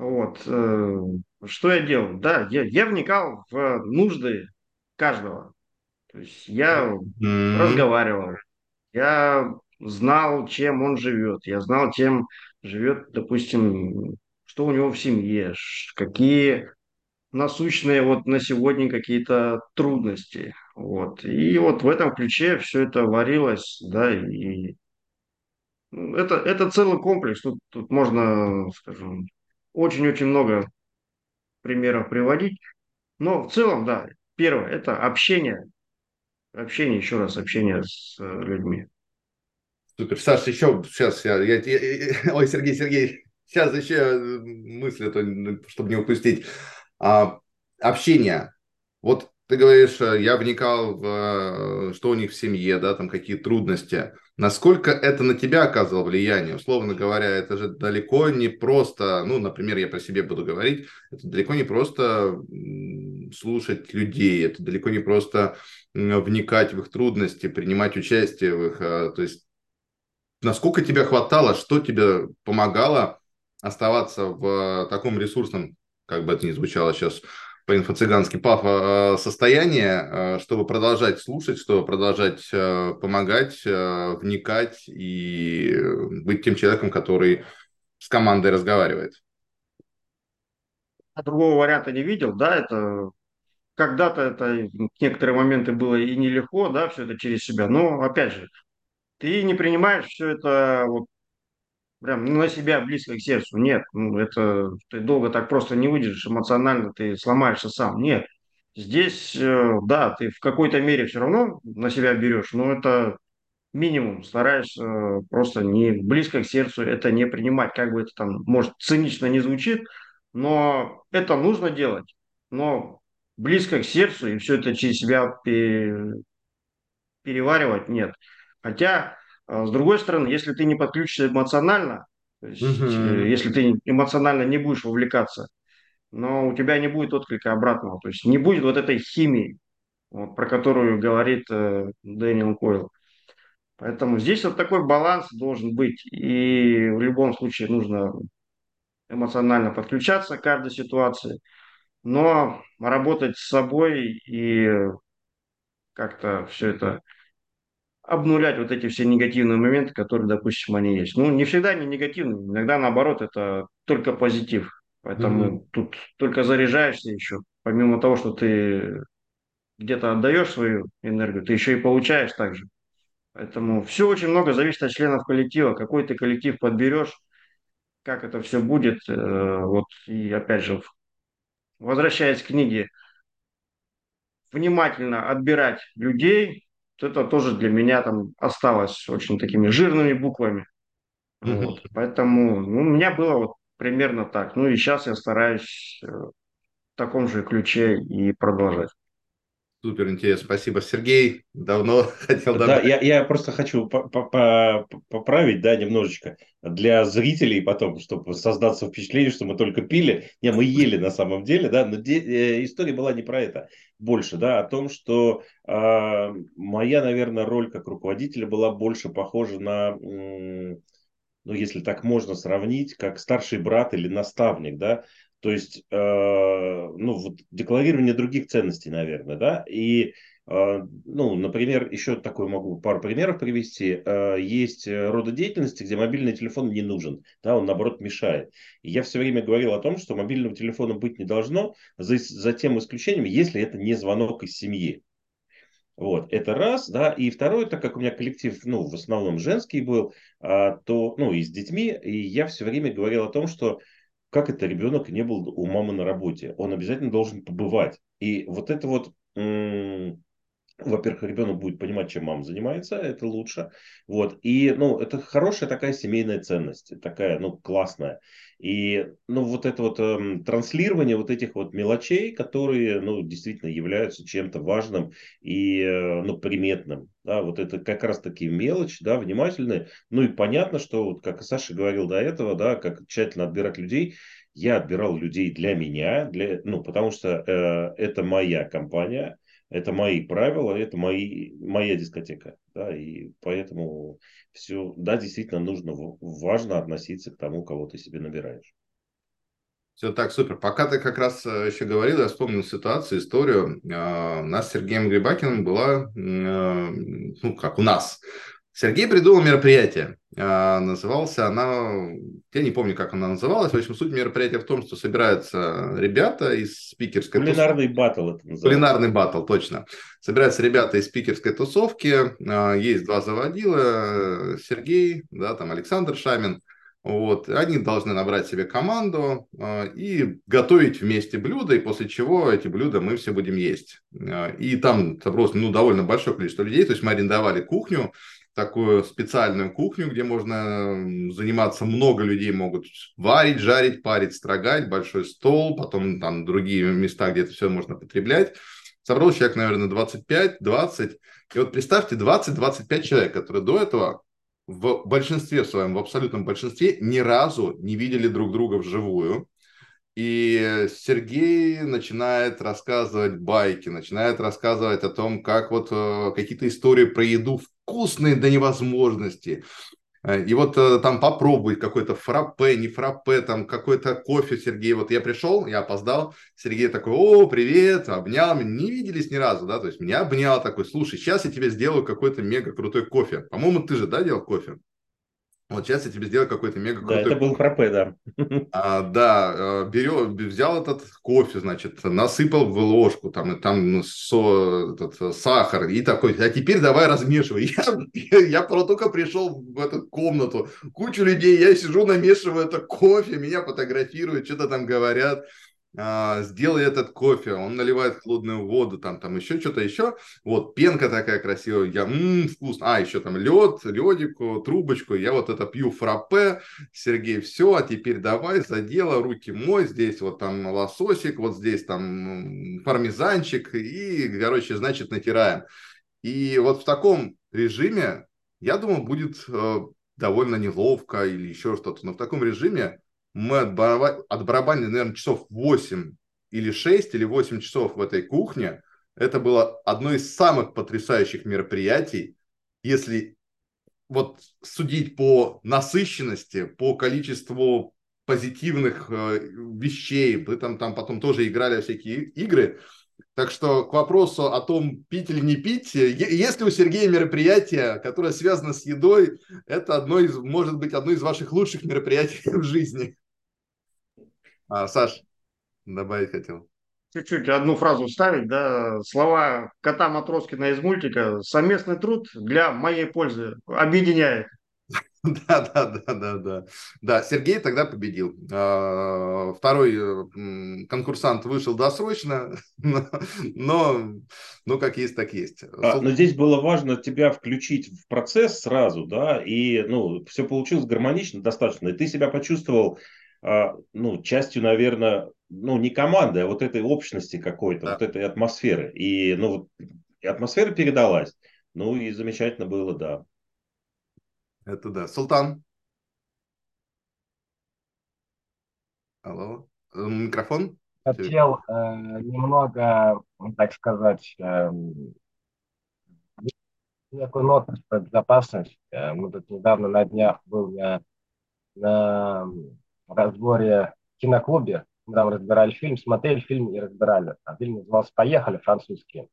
Вот. э, Что я делал? Да, я, я вникал в нужды каждого. То есть я Мгм. разговаривал, я знал, чем он живет, я знал, чем живет, допустим, что у него в семье, какие насущные вот на сегодня какие-то трудности. Вот. И вот в этом ключе все это варилось, да, и ну, это, это целый комплекс. Тут, тут можно, скажем, очень-очень много примеров приводить. Но в целом, да, первое– это общение. Общение, еще раз, общение с э, людьми. Супер. Саш, еще сейчас я, я, я- ой, Сергей, Сергей, сейчас еще э, мысль, а то, чтобы не упустить. А, общение. Вот ты говоришь, э, я вникал в, что у них в семье, да, там какие трудности. Насколько это на тебя оказывало влияние? Условно говоря, это же далеко не просто, ну, например, я про себя буду говорить, это далеко не просто слушать людей, это далеко не просто вникать в их трудности, принимать участие в их, э, то есть насколько тебе хватало, что тебе помогало оставаться в таком ресурсном, как бы это ни звучало сейчас по-инфо-цыгански, пафо э, состояние, э, чтобы продолжать слушать, чтобы продолжать э, помогать, вникать и быть тем человеком, который с командой разговаривает. А другого варианта не видел, да, это когда-то это некоторые моменты было и нелегко, да, все это через себя, но опять же, ты не принимаешь все это вот прям на себя близко к сердцу. Нет, ну это ты долго так просто не выдержишь, эмоционально ты сломаешься сам. Нет, здесь, э, да, ты в какой-то мере все равно на себя берешь, но это минимум. Стараешься э, просто не близко к сердцу это не принимать, как бы это там, может, цинично не звучит, но это нужно делать. Но близко к сердцу и все это через себя переваривать нет. Хотя, с другой стороны, если ты не подключишься эмоционально, то есть, э, если ты эмоционально не будешь вовлекаться, но у тебя не будет отклика обратного, то есть не будет вот этой химии, вот, про которую говорит э, Дэниел Койл. Поэтому здесь вот такой баланс должен быть, и в любом случае нужно эмоционально подключаться к каждой ситуации, но работать с собой и как-то все это обнулять вот эти все негативные моменты, которые, допустим, они есть. Ну, не всегда они негативные, иногда наоборот, это только позитив. Поэтому тут только заряжаешься еще. Помимо того, что ты где-то отдаешь свою энергию, ты еще и получаешь также. Поэтому все очень много зависит от членов коллектива. Какой ты коллектив подберешь, как это все будет. Э, Вот и опять же, возвращаясь к книге, внимательно отбирать людей, это тоже для меня там осталось очень такими жирными буквами. Вот. Поэтому ну, у меня было вот примерно так. Ну и сейчас я стараюсь э, в таком же ключе и продолжать. Супер интересно, спасибо. Сергей давно хотел добавить. Да, я, я просто хочу поправить, да, немножечко для зрителей потом, чтобы создаться впечатление, что мы только пили. Не, мы ели на самом деле, да, но де, э, история была не про это больше, да, о том, что э, моя, наверное, роль как руководителя была больше похожа на, ну, если так можно сравнить, как старший брат или наставник, да, то есть, э, ну, вот декларирование других ценностей, наверное, да, и, э, ну, например, еще такой могу пару примеров привести. Э, есть роды деятельности, где мобильный телефон не нужен, да, он, наоборот, мешает. И я все время говорил о том, что мобильного телефона быть не должно, за, за тем исключением, если это не звонок из семьи. Вот, это раз, да, и второе, так как у меня коллектив, ну, в основном женский был, то, ну, и с детьми, и я все время говорил о том, что как это ребенок не был у мамы на работе. Он обязательно должен побывать. И вот это вот во-первых, ребенок будет понимать, чем мама занимается, это лучше. Вот. И, ну, это хорошая такая семейная ценность, такая, ну, классная. И, ну, вот это вот эм, транслирование вот этих вот мелочей, которые, ну, действительно являются чем-то важным и, э, ну, приметным. Да, вот это как раз таки мелочь, да, внимательные. Ну, и понятно, что, вот, как и Саша говорил до этого, да, как тщательно отбирать людей, я отбирал людей для меня, для, ну, потому что э, это моя компания, это мои правила, это мои, моя дискотека. Да, и поэтому все, да, действительно нужно, важно относиться к тому, кого ты себе набираешь. Все так, супер. Пока ты как раз э, еще говорил, я вспомнил ситуацию, историю. А, у нас с Сергеем Грибакиным была, э, ну, как у нас, Сергей придумал мероприятие. А, назывался она, я не помню, как она называлась. В общем, суть мероприятия в том, что собираются ребята из спикерской Кулинарный тусовки. батл это называется. Кулинарный батл, точно. Собираются ребята из спикерской тусовки. А, есть два заводила, Сергей, да, там Александр Шамин. Вот, они должны набрать себе команду э, и готовить вместе блюда, и после чего эти блюда мы все будем есть. И там просто ну, довольно большое количество людей, то есть мы арендовали кухню, такую специальную кухню, где можно заниматься, много людей могут варить, жарить, парить, строгать, большой стол, потом там другие места, где это все можно потреблять. Собрал человек, наверное, 25-20. И вот представьте, 20-25 человек, которые до этого в большинстве своем, в абсолютном большинстве, ни разу не видели друг друга вживую. И Сергей начинает рассказывать байки, начинает рассказывать о том, как вот э, какие-то истории про еду вкусные до невозможности. Э, и вот э, там попробовать какой-то фраппе, не фраппе, там какой-то кофе, Сергей. Вот я пришел, я опоздал, Сергей такой, о, привет, обнял меня, не виделись ни разу, да, то есть меня обнял такой, слушай, сейчас я тебе сделаю какой-то мега крутой кофе. По-моему, ты же, да, делал кофе? Вот сейчас я тебе сделаю какой-то мега крутой... Да, это был пропе, да. А, да, э, берё, взял этот кофе, значит, насыпал в ложку, там, там со, этот, э, сахар, и такой, а теперь давай размешивай. Я, я только пришел в эту комнату, кучу людей, я сижу, намешиваю это кофе, меня фотографируют, что-то там говорят сделай этот кофе, он наливает холодную воду, там, там еще что-то еще, вот, пенка такая красивая, я, ммм, вкусно, а, еще там лед, ледику, трубочку, я вот это пью фраппе, Сергей, все, а теперь давай за дело, руки мой, здесь вот там лососик, вот здесь там пармезанчик, и, короче, значит, натираем. И вот в таком режиме, я думаю, будет э, довольно неловко или еще что-то, но в таком режиме мы отбарабанили, наверное, часов 8 или 6 или 8 часов в этой кухне. Это было одно из самых потрясающих мероприятий, если вот судить по насыщенности, по количеству позитивных э, вещей, мы там, там потом тоже играли всякие игры, так что к вопросу о том, пить или не пить, если у Сергея мероприятие, которое связано с едой, это одно из, может быть одно из ваших лучших мероприятий в жизни. А, Саш, добавить хотел. Чуть-чуть одну фразу вставить, да, слова кота Матроскина из мультика «Совместный труд для моей пользы объединяет». Да, да, да, да, да. Да, Сергей тогда победил. А, второй конкурсант вышел досрочно, но, но как есть, так есть. А, но здесь было важно тебя включить в процесс сразу, да, и ну, все получилось гармонично достаточно, и ты себя почувствовал а, ну, частью, наверное, ну, не команды, а вот этой общности какой-то, да. вот этой атмосферы. И, ну, и атмосфера передалась. Ну, и замечательно было, да. Это да. Султан. Алло. Микрофон. Хотел э, немного, так сказать, э, некую ноту про безопасность. Э, мы тут недавно на днях был на, на разборе в киноклубе. Там разбирали фильм, смотрели фильм и разбирали. А фильм назывался «Поехали», французский.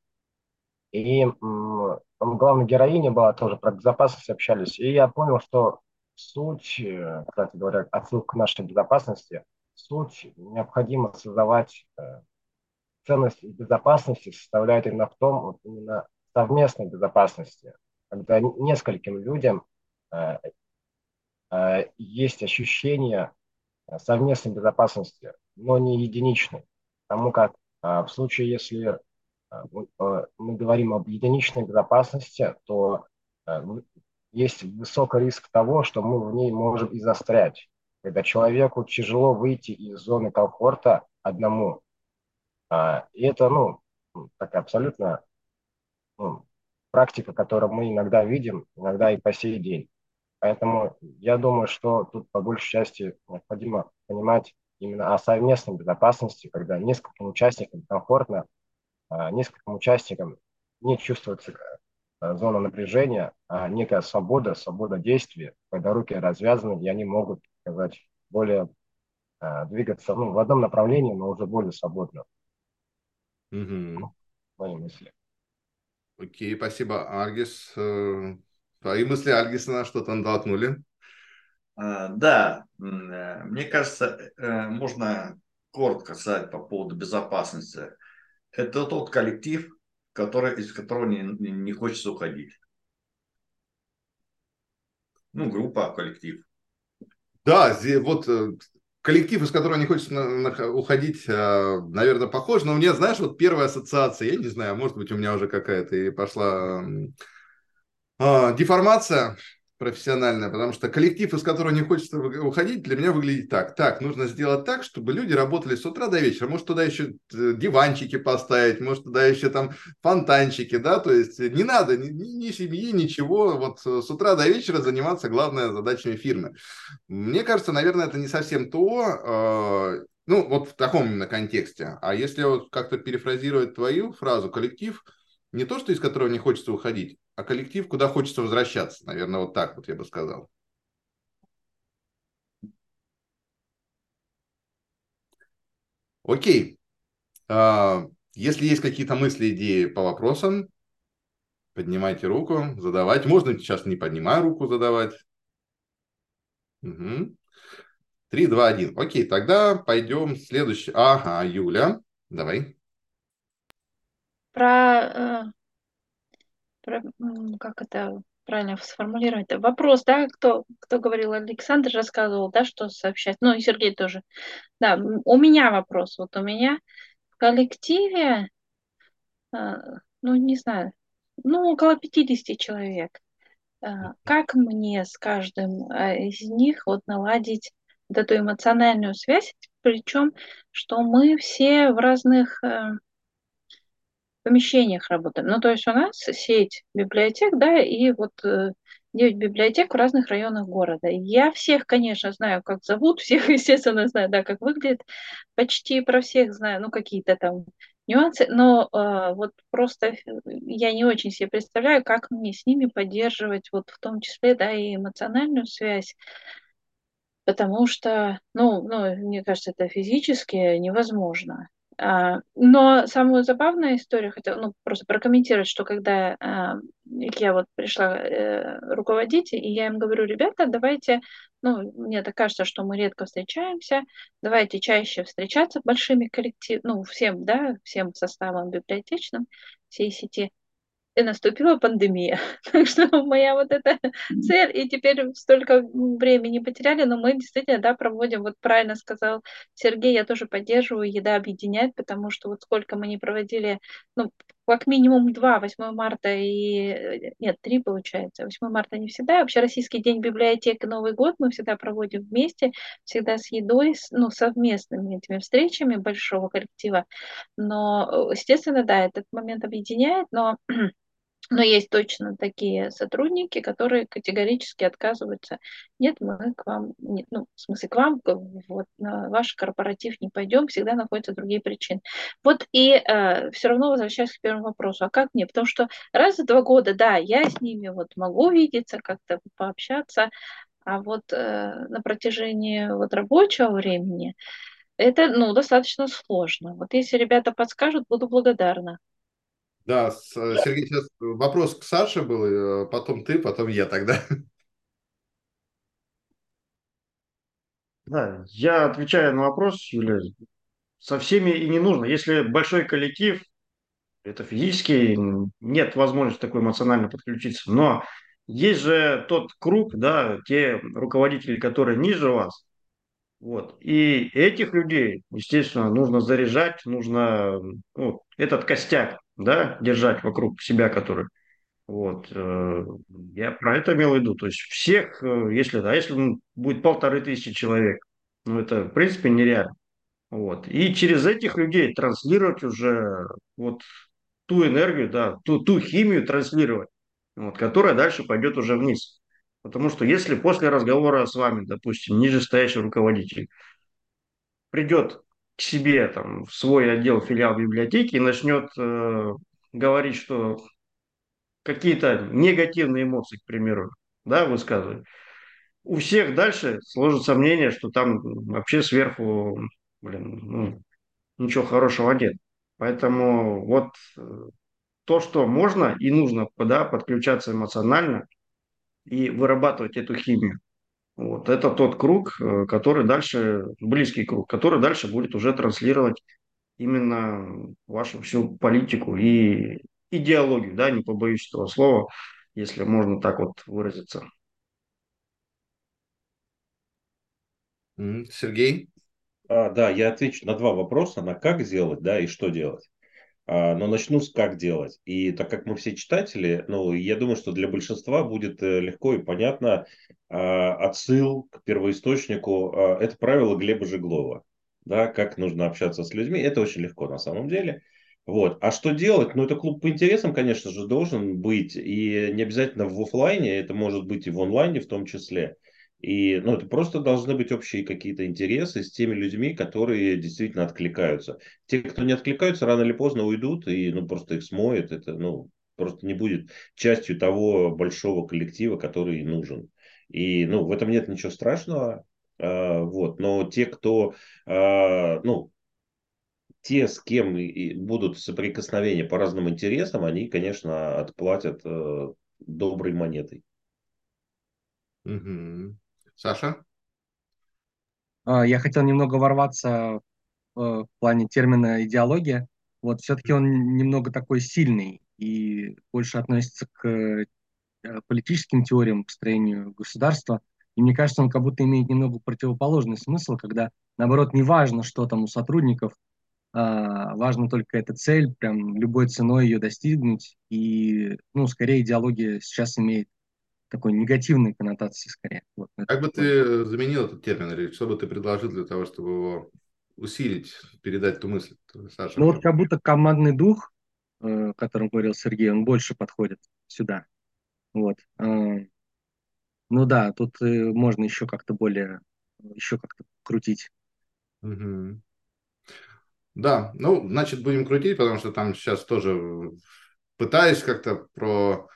И м, главная героиня была тоже про безопасность общались. И я понял, что суть, э, кстати говоря, отсылка к нашей безопасности, суть необходимо создавать э, ценность безопасности составляет именно в том, вот именно совместной безопасности, когда нескольким людям э, есть ощущение совместной безопасности, но не единичной. Потому как э, в случае, если мы говорим об единичной безопасности, то э, есть высокий риск того, что мы в ней можем и застрять. Когда человеку тяжело выйти из зоны комфорта одному. А, и это, ну, такая абсолютно ну, практика, которую мы иногда видим, иногда и по сей день. Поэтому я думаю, что тут по большей части необходимо понимать именно о совместной безопасности, когда нескольким участникам комфортно а, нескольким участникам не чувствуется э, зона напряжения, а некая свобода, свобода действия, когда руки развязаны, и они могут, сказать, более а, двигаться ну, в одном направлении, но уже более свободно. Угу. Мои мысли. Окей, спасибо, Аргис. Э, твои мысли, Аргис, на что-то натолкнули? А, да, мне кажется, можно коротко сказать по поводу безопасности это тот коллектив, который, из которого не, не хочется уходить. Ну, группа, коллектив. Да, вот э, коллектив, из которого не хочется уходить, э, наверное, похож. Но у меня, знаешь, вот первая ассоциация, я не знаю, может быть, у меня уже какая-то и пошла э, деформация профессиональная, потому что коллектив, из которого не хочется уходить, для меня выглядит так. Так, нужно сделать так, чтобы люди работали с утра до вечера. Может, туда еще э, диванчики поставить, может, туда еще там фонтанчики, да, то есть не надо ни, ни семьи, ничего, вот с утра до вечера заниматься главной задачами фирмы. Мне кажется, наверное, это не совсем то, э, ну, вот в таком именно контексте. А если вот как-то перефразировать твою фразу, коллектив – не то, что из которого не хочется уходить, а коллектив, куда хочется возвращаться. Наверное, вот так вот я бы сказал. Окей. А, если есть какие-то мысли, идеи по вопросам, поднимайте руку, задавайте. Можно сейчас не поднимая руку задавать. Угу. 3, 2, 1. Окей, тогда пойдем следующий. Ага, Юля, давай про, э, про как это правильно сформулировать? Вопрос, да, кто, кто говорил, Александр рассказывал, да, что сообщать, ну и Сергей тоже. Да, у меня вопрос, вот у меня в коллективе, э, ну не знаю, ну около 50 человек. Э, как мне с каждым из них вот наладить вот эту эмоциональную связь, причем, что мы все в разных помещениях работаем. Ну, то есть у нас сеть библиотек, да, и вот 9 э, библиотек в разных районах города. Я всех, конечно, знаю, как зовут, всех, естественно, знаю, да, как выглядит. Почти про всех знаю, ну, какие-то там нюансы, но э, вот просто я не очень себе представляю, как мне с ними поддерживать, вот в том числе, да, и эмоциональную связь, потому что, ну, ну, мне кажется, это физически невозможно. А, но самую забавную историю хотела ну, просто прокомментировать, что когда а, я вот пришла э, руководить, и я им говорю, ребята, давайте, ну, мне так кажется, что мы редко встречаемся, давайте чаще встречаться большими коллективами, ну, всем, да, всем составом библиотечным, всей сети. И наступила пандемия. Так что моя вот эта цель, и теперь столько времени потеряли, но мы действительно, да, проводим, вот правильно сказал Сергей, я тоже поддерживаю, еда объединяет, потому что вот сколько мы не проводили, ну, как минимум два, 8 марта и... Нет, три получается. 8 марта не всегда. Вообще Российский день библиотеки Новый год мы всегда проводим вместе, всегда с едой, ну, совместными этими встречами большого коллектива. Но, естественно, да, этот момент объединяет, но но есть точно такие сотрудники, которые категорически отказываются. Нет, мы к вам, нет, ну, в смысле, к вам, вот, на ваш корпоратив не пойдем, всегда находятся другие причины. Вот и э, все равно возвращаюсь к первому вопросу. А как мне? Потому что раз в два года, да, я с ними вот могу видеться, как-то пообщаться, а вот э, на протяжении вот рабочего времени это, ну, достаточно сложно. Вот если ребята подскажут, буду благодарна. Да, Сергей, сейчас вопрос к Саше был, э, потом ты, потом я тогда. Да, я отвечаю на вопрос, Юля, со всеми и не нужно. Если большой коллектив, это физически нет возможности такой эмоционально подключиться. Но есть же тот круг, да, те руководители, которые ниже вас, вот. И этих людей, естественно, нужно заряжать, нужно ну, этот костяк да, держать вокруг себя, который. Вот. Э, я про это имел в виду. То есть всех, э, если, да, если будет полторы тысячи человек, ну это в принципе нереально. Вот. И через этих людей транслировать уже вот ту энергию, да, ту, ту химию транслировать, вот, которая дальше пойдет уже вниз. Потому что если после разговора с вами, допустим, нижестоящий руководитель придет к себе там, в свой отдел, филиал библиотеки и начнет э, говорить, что какие-то негативные эмоции, к примеру, да, высказывать, у всех дальше сложится мнение, что там вообще сверху, блин, ну, ничего хорошего нет. Поэтому вот э, то, что можно и нужно да, подключаться эмоционально и вырабатывать эту химию. Вот. Это тот круг, э, который дальше, близкий круг, который дальше будет уже транслировать именно вашу всю политику и идеологию, да, не побоюсь этого слова, если можно так вот выразиться. Сергей? А, да, я отвечу на два вопроса, на как сделать, да, и что делать. А, но начну с как делать. И так как мы все читатели, ну, я думаю, что для большинства будет э, легко и понятно а, отсыл к первоисточнику. А, это правило Глеба Жеглова. Да, как нужно общаться с людьми. Это очень легко на самом деле. Вот. А что делать? Ну, это клуб по интересам, конечно же, должен быть. И не обязательно в офлайне, это может быть и в онлайне в том числе. И ну, это просто должны быть общие какие-то интересы с теми людьми, которые действительно откликаются. Те, кто не откликаются, рано или поздно уйдут, и ну, просто их смоет. Это ну, просто не будет частью того большого коллектива, который нужен. И ну, в этом нет ничего страшного. А, вот. Но те, кто, а, ну, те, с кем будут соприкосновения по разным интересам, они, конечно, отплатят э, доброй монетой. Угу. Саша? А, я хотел немного ворваться э, в плане термина идеология. Вот все-таки он немного такой сильный и больше относится к э, политическим теориям построению государства. И мне кажется, он как будто имеет немного противоположный смысл, когда, наоборот, не важно, что там у сотрудников, а, важно только эта цель, прям любой ценой ее достигнуть. И, ну, скорее идеология сейчас имеет такой негативной коннотации скорее. Вот, как бы ты заменил этот термин, или что бы ты предложил для того, чтобы его усилить, передать ту мысль, Саша? Ну вот как будто командный дух, э, о котором говорил Сергей, он больше подходит сюда. Вот. Э, ну да, тут э, можно еще как-то более, еще как-то крутить. Угу. Да, ну, значит, будем крутить, потому что там сейчас тоже пытаюсь как-то про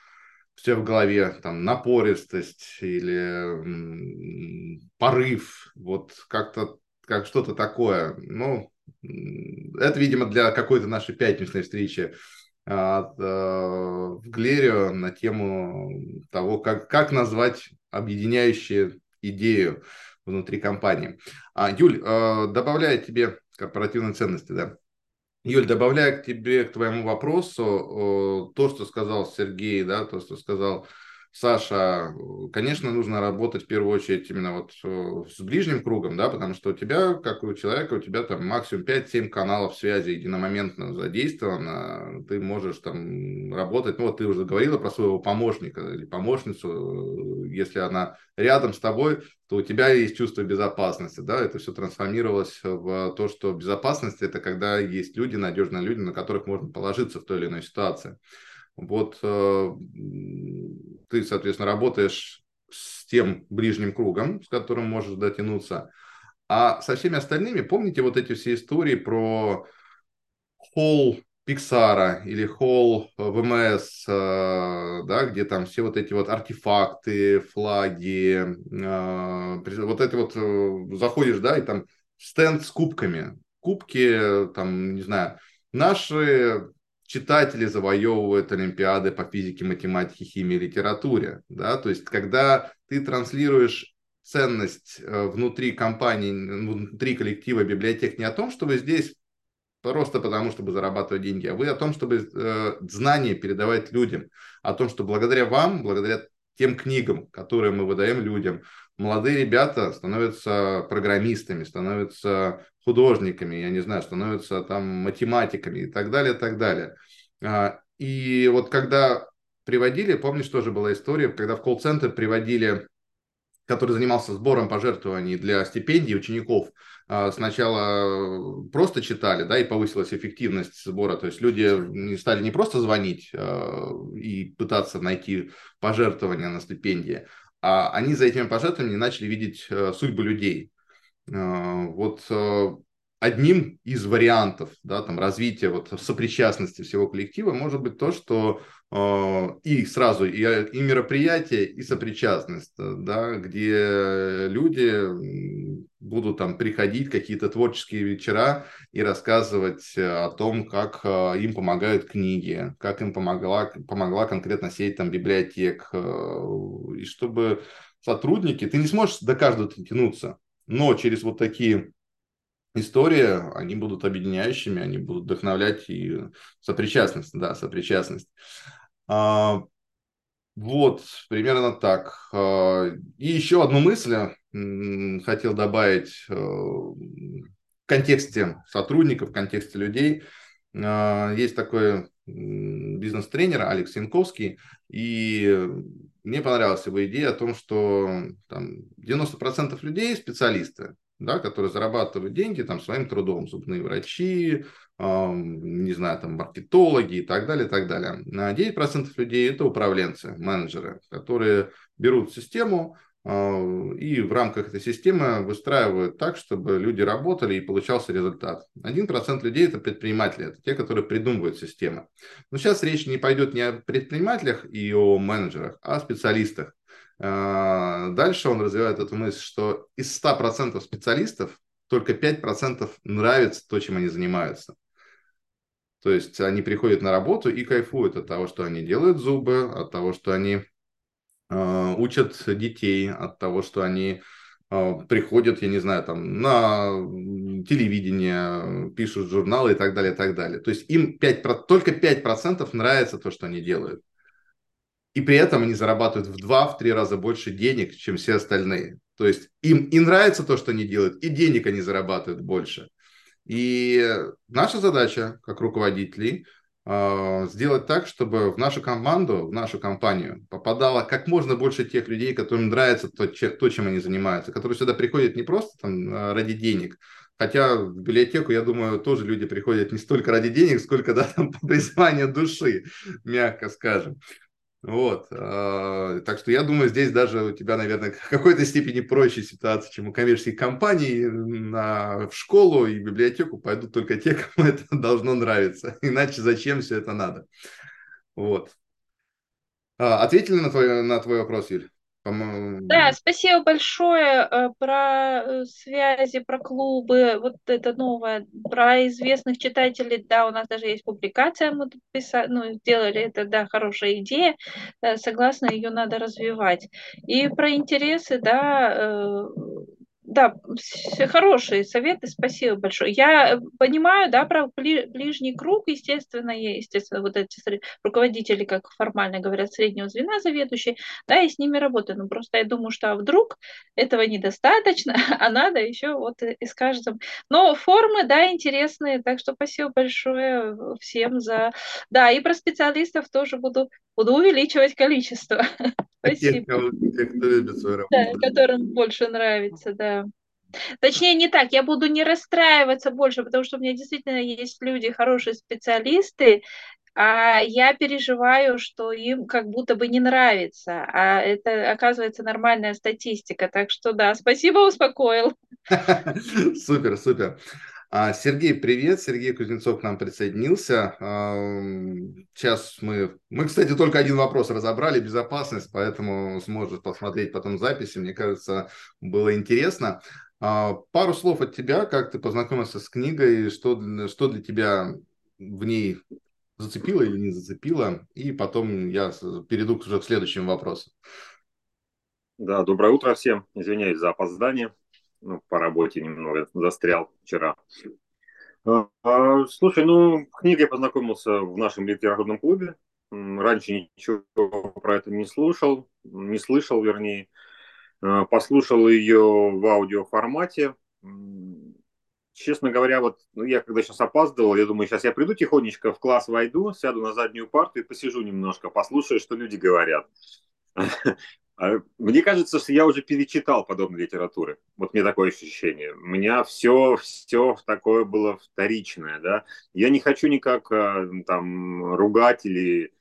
все в голове, там, напористость или порыв, вот как-то, как что-то такое. Ну, это, видимо, для какой-то нашей пятничной встречи а, в Глерио на тему того, как, как назвать объединяющую идею внутри компании. А, Юль, а, добавляя тебе корпоративные ценности, да? Юль, добавляя к тебе, к твоему вопросу, то, что сказал Сергей, да, то, что сказал Саша, конечно, нужно работать в первую очередь именно вот э, с ближним кругом, да, потому что у тебя, как у человека, у тебя там максимум 5-7 каналов связи единомоментно задействовано, ты можешь там работать, ну вот ты уже говорила про своего помощника или помощницу, если она рядом с тобой, то у тебя есть чувство безопасности, да, это все трансформировалось в то, что безопасность это когда есть люди, надежные люди, на которых можно положиться в той или иной ситуации. Вот э, ты, соответственно, работаешь с тем ближним кругом, с которым можешь дотянуться. А со всеми остальными, помните вот эти все истории про холл Пиксара или холл ВМС, э, да, где там все вот эти вот артефакты, флаги, э, вот это вот заходишь, да, и там стенд с кубками. Кубки, там, не знаю, наши читатели завоевывают олимпиады по физике, математике, химии, литературе. Да? То есть, когда ты транслируешь ценность э, внутри компании, внутри коллектива библиотек не о том, что вы здесь просто потому, чтобы зарабатывать деньги, а вы о том, чтобы э, знания передавать людям, о том, что благодаря вам, благодаря тем книгам, которые мы выдаем людям, молодые ребята становятся программистами, становятся художниками, я не знаю, становятся там математиками и так далее, и так далее. А, и вот когда приводили, помнишь, тоже была история, когда в колл-центр приводили, который занимался сбором пожертвований для стипендий учеников, а, сначала просто читали, да, и повысилась эффективность сбора, то есть люди стали не просто звонить а, и пытаться найти пожертвования на стипендии, они за этими пожертвованиями начали видеть э, судьбы людей. Э, вот э, одним из вариантов да, там, развития вот, сопричастности всего коллектива может быть то, что и сразу и, и мероприятие, и сопричастность, да, где люди будут там приходить какие-то творческие вечера и рассказывать о том, как им помогают книги, как им помогла, помогла конкретно сеть там библиотек, и чтобы сотрудники, ты не сможешь до каждого тянуться, но через вот такие истории, они будут объединяющими, они будут вдохновлять и сопричастность, да, сопричастность. А, вот, примерно так. А, и еще одну мысль хотел добавить э, в контексте сотрудников, в контексте людей. А, есть такой бизнес-тренер Алекс Янковский, и мне понравилась его идея о том, что там, 90% людей специалисты, да, которые зарабатывают деньги там, своим трудом, зубные врачи, не знаю, там, маркетологи и так далее, и так далее. А 9% людей – это управленцы, менеджеры, которые берут систему, а, и в рамках этой системы выстраивают так, чтобы люди работали и получался результат. Один процент людей – это предприниматели, это те, которые придумывают системы. Но сейчас речь не пойдет не о предпринимателях и о менеджерах, а о специалистах. А, дальше он развивает эту мысль, что из 100% специалистов только 5% нравится то, чем они занимаются. То есть они приходят на работу и кайфуют от того, что они делают зубы, от того, что они Э, учат детей от того, что они э, приходят, я не знаю, там на телевидение, пишут журналы и так далее, и так далее. То есть им 5, только 5% нравится то, что они делают. И при этом они зарабатывают в 2-3 раза больше денег, чем все остальные. То есть им и нравится то, что они делают, и денег они зарабатывают больше. И наша задача, как руководителей, а, сделать так, чтобы в нашу команду, в нашу компанию попадало как можно больше тех людей, которым нравится то, чем они занимаются, которые сюда приходят не просто там, а, ради денег, Хотя в библиотеку, я думаю, тоже люди приходят не столько ради денег, сколько да, там, по призванию души, мягко скажем. Вот. А, так что я думаю, здесь даже у тебя, наверное, в какой-то степени проще ситуация, чем у коммерческих компаний. На, в школу и библиотеку пойдут только те, кому это должно нравиться. Иначе зачем все это надо? Вот. А, ответили на твой, на твой вопрос, Юль? Да, спасибо большое э, про э, связи, про клубы, вот это новое, про известных читателей, да, у нас даже есть публикация, мы писали, ну, сделали это, да, хорошая идея, согласно, ее надо развивать. И про интересы, да, э, да, все хорошие советы, спасибо большое. Я понимаю, да, про ближний круг, естественно, естественно, вот эти руководители, как формально говорят, среднего звена заведующие, да, и с ними работаю. Но просто я думаю, что а вдруг этого недостаточно, а надо еще вот и с каждым. Но формы, да, интересные, так что спасибо большое всем за... Да, и про специалистов тоже буду, буду увеличивать количество. Спасибо. Тех, кто любит свою работу. Да, которым больше нравится, да. Точнее, не так, я буду не расстраиваться больше, потому что у меня действительно есть люди, хорошие специалисты, а я переживаю, что им как будто бы не нравится, а это оказывается нормальная статистика. Так что да, спасибо, успокоил. Супер, супер. А, Сергей, привет. Сергей Кузнецов к нам присоединился. Сейчас мы... Мы, кстати, только один вопрос разобрали, безопасность, поэтому сможешь посмотреть потом записи. Мне кажется, было интересно. А, пару слов от тебя, как ты познакомился с книгой, что, что для тебя в ней зацепило или не зацепило, и потом я перейду уже к следующим вопросам. Да, доброе утро всем. Извиняюсь за опоздание ну, по работе немного застрял вчера. А, слушай, ну, книгой познакомился в нашем литературном клубе. Раньше ничего про это не слушал, не слышал, вернее. А, послушал ее в аудиоформате. Честно говоря, вот ну, я когда сейчас опаздывал, я думаю, сейчас я приду тихонечко в класс войду, сяду на заднюю парту и посижу немножко, послушаю, что люди говорят. А мне кажется, что я уже перечитал подобные литературы. Вот мне такое ощущение. У меня все, все такое было вторичное, да. Я не хочу никак а, там ругать или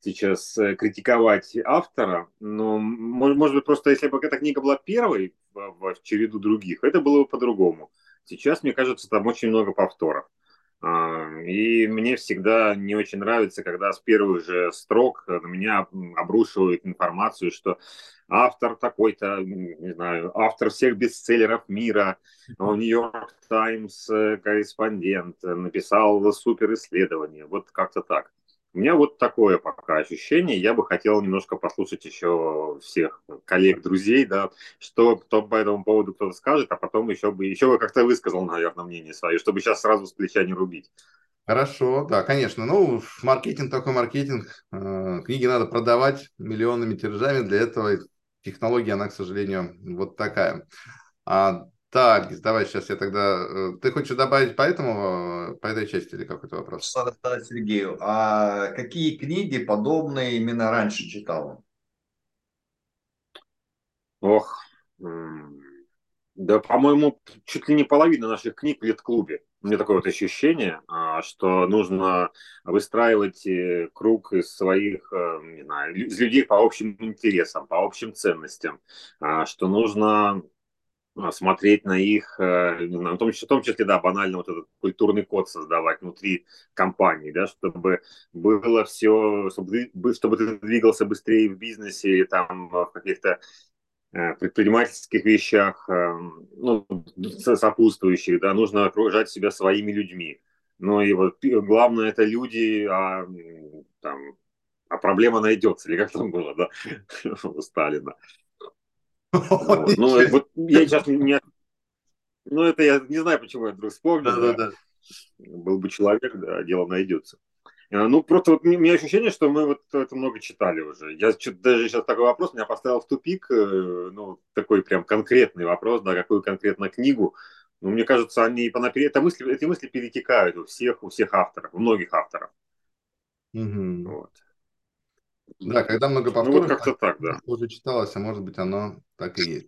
сейчас э, критиковать автора, но, может, может быть, просто если бы эта книга была первой в, в череду других, это было бы по-другому. Сейчас, мне кажется, там очень много повторов. А, и мне всегда не очень нравится, когда с первых же строк на меня обрушивают информацию, что автор такой-то, не знаю, автор всех бестселлеров мира, у Нью-Йорк Таймс э, корреспондент, написал супер исследование. Вот как-то так. У меня вот такое пока ощущение. Я бы хотел немножко послушать еще всех коллег, друзей, да, что кто по этому поводу кто-то скажет, а потом еще бы, еще бы как-то высказал, наверное, мнение свое, чтобы сейчас сразу с плеча не рубить. Хорошо, да, конечно. Ну, маркетинг такой маркетинг. Э, книги надо продавать миллионными тиражами. Для этого технология, она, к сожалению, вот такая. А, так, давай сейчас я тогда... Э, ты хочешь добавить по этому, э, по этой части или какой-то вопрос? Надо задать Сергею. А какие книги подобные именно раньше читал? Ох, да, по-моему, чуть ли не половина наших книг в лет-клубе. У меня такое вот ощущение, а, что нужно выстраивать э, круг из своих, не знаю, из людей по общим интересам, по общим ценностям, а, что нужно смотреть на их, знаю, в том числе, в том числе, да, банально вот этот культурный код создавать внутри компании, да, чтобы было все, чтобы, чтобы ты двигался быстрее в бизнесе или там в каких-то э, предпринимательских вещах, э, ну, сопутствующих, да, нужно окружать себя своими людьми. Ну и вот главное это люди, а там, а проблема найдется, или как там было, да, у Сталина. Вот. Ну, вот я сейчас не... Ну, это я не знаю, почему я вдруг вспомнил. Да, да, да. Был бы человек, да, дело найдется. А, ну, просто вот у меня ощущение, что мы вот это много читали уже. Я даже сейчас такой вопрос меня поставил в тупик, э, ну, такой прям конкретный вопрос, да, какую конкретно книгу. Но мне кажется, они по это мысли, эти мысли перетекают у всех, у всех авторов, у многих авторов. Угу. Вот. Да, когда много повторов, ну, вот как-то так, да. уже читалось, а может быть оно так и есть.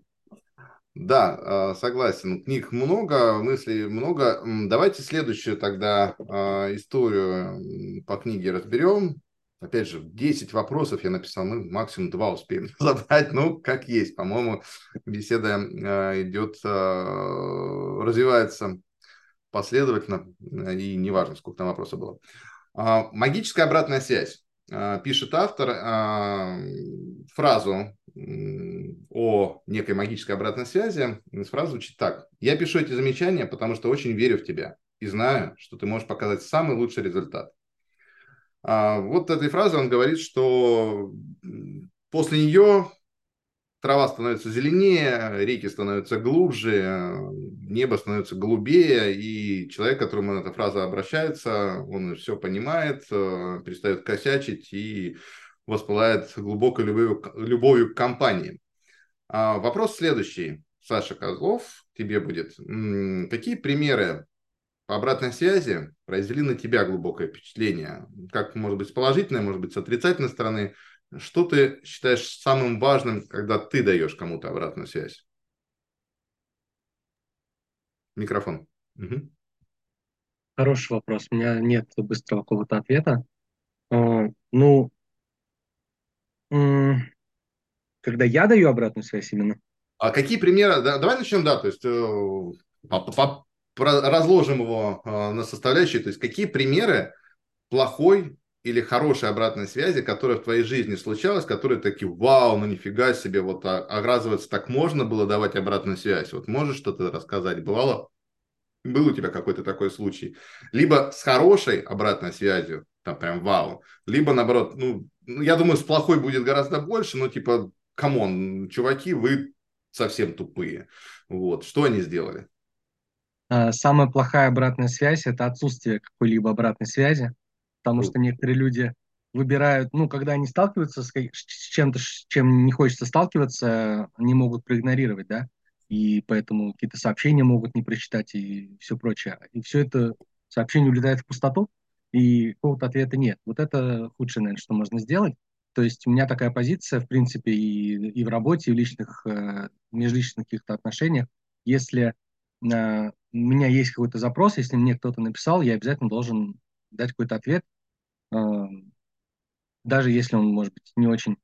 Да, а, согласен. Книг много, мыслей много. Давайте следующую тогда а, историю по книге разберем. Опять же, 10 вопросов я написал, мы максимум 2 успеем забрать. Ну, как есть, по-моему, беседа а, идет, развивается последовательно, и неважно, сколько там вопросов было. Магическая обратная связь. А, пишет автор а, фразу о некой магической обратной связи. Фраза звучит так. «Я пишу эти замечания, потому что очень верю в тебя и знаю, что ты можешь показать самый лучший результат». А, вот этой фразой он говорит, что после нее трава становится зеленее, реки становятся глубже, небо становится голубее, и человек, к которому эта фраза обращается, он все понимает, э, перестает косячить и воспылает глубокой любовью, любовью к компании. А вопрос следующий. Саша Козлов, тебе будет. Какие примеры по обратной связи произвели на тебя глубокое впечатление? Как, может быть, с положительной, может быть, с отрицательной стороны? Что ты считаешь самым важным, когда ты даешь кому-то обратную связь? Микрофон. Угу. Хороший вопрос. У меня нет быстрого какого-то ответа. А, ну, когда я даю обратную связь именно. А какие примеры? Да, давай начнем, да, то есть э, разложим его э, на составляющие. То есть какие примеры плохой или хорошей обратной связи, которая в твоей жизни случалась, которые такие, вау, ну нифига себе, вот а, оказывается, так можно было давать обратную связь. Вот можешь что-то рассказать? Бывало? Был у тебя какой-то такой случай? Либо с хорошей обратной связью, там прям вау, либо наоборот, ну, ну я думаю, с плохой будет гораздо больше, но типа, come on, чуваки, вы совсем тупые. Вот, что они сделали? А, самая плохая обратная связь – это отсутствие какой-либо обратной связи потому что некоторые люди выбирают, ну, когда они сталкиваются с, чем-то, с чем не хочется сталкиваться, они могут проигнорировать, да, и поэтому какие-то сообщения могут не прочитать и все прочее. И все это сообщение улетает в пустоту, и какого-то ответа нет. Вот это худшее, наверное, что можно сделать. То есть у меня такая позиция, в принципе, и, и в работе, и в личных, э, межличных каких-то отношениях. Если э, у меня есть какой-то запрос, если мне кто-то написал, я обязательно должен дать какой-то ответ, даже если он, может быть, не очень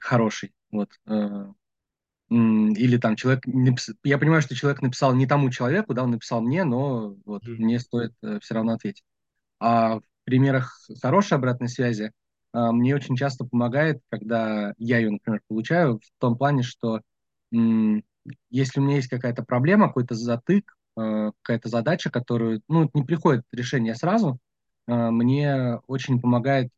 хороший. Вот. Э, или там человек... Я понимаю, что человек написал не тому человеку, да, он написал мне, но вот mm. мне стоит э, все равно ответить. А в примерах хорошей обратной связи э, мне очень часто помогает, когда я ее, например, получаю, в том плане, что если у меня есть какая-то проблема, какой-то затык, какая-то задача, которую, ну, не приходит решение сразу, мне очень помогает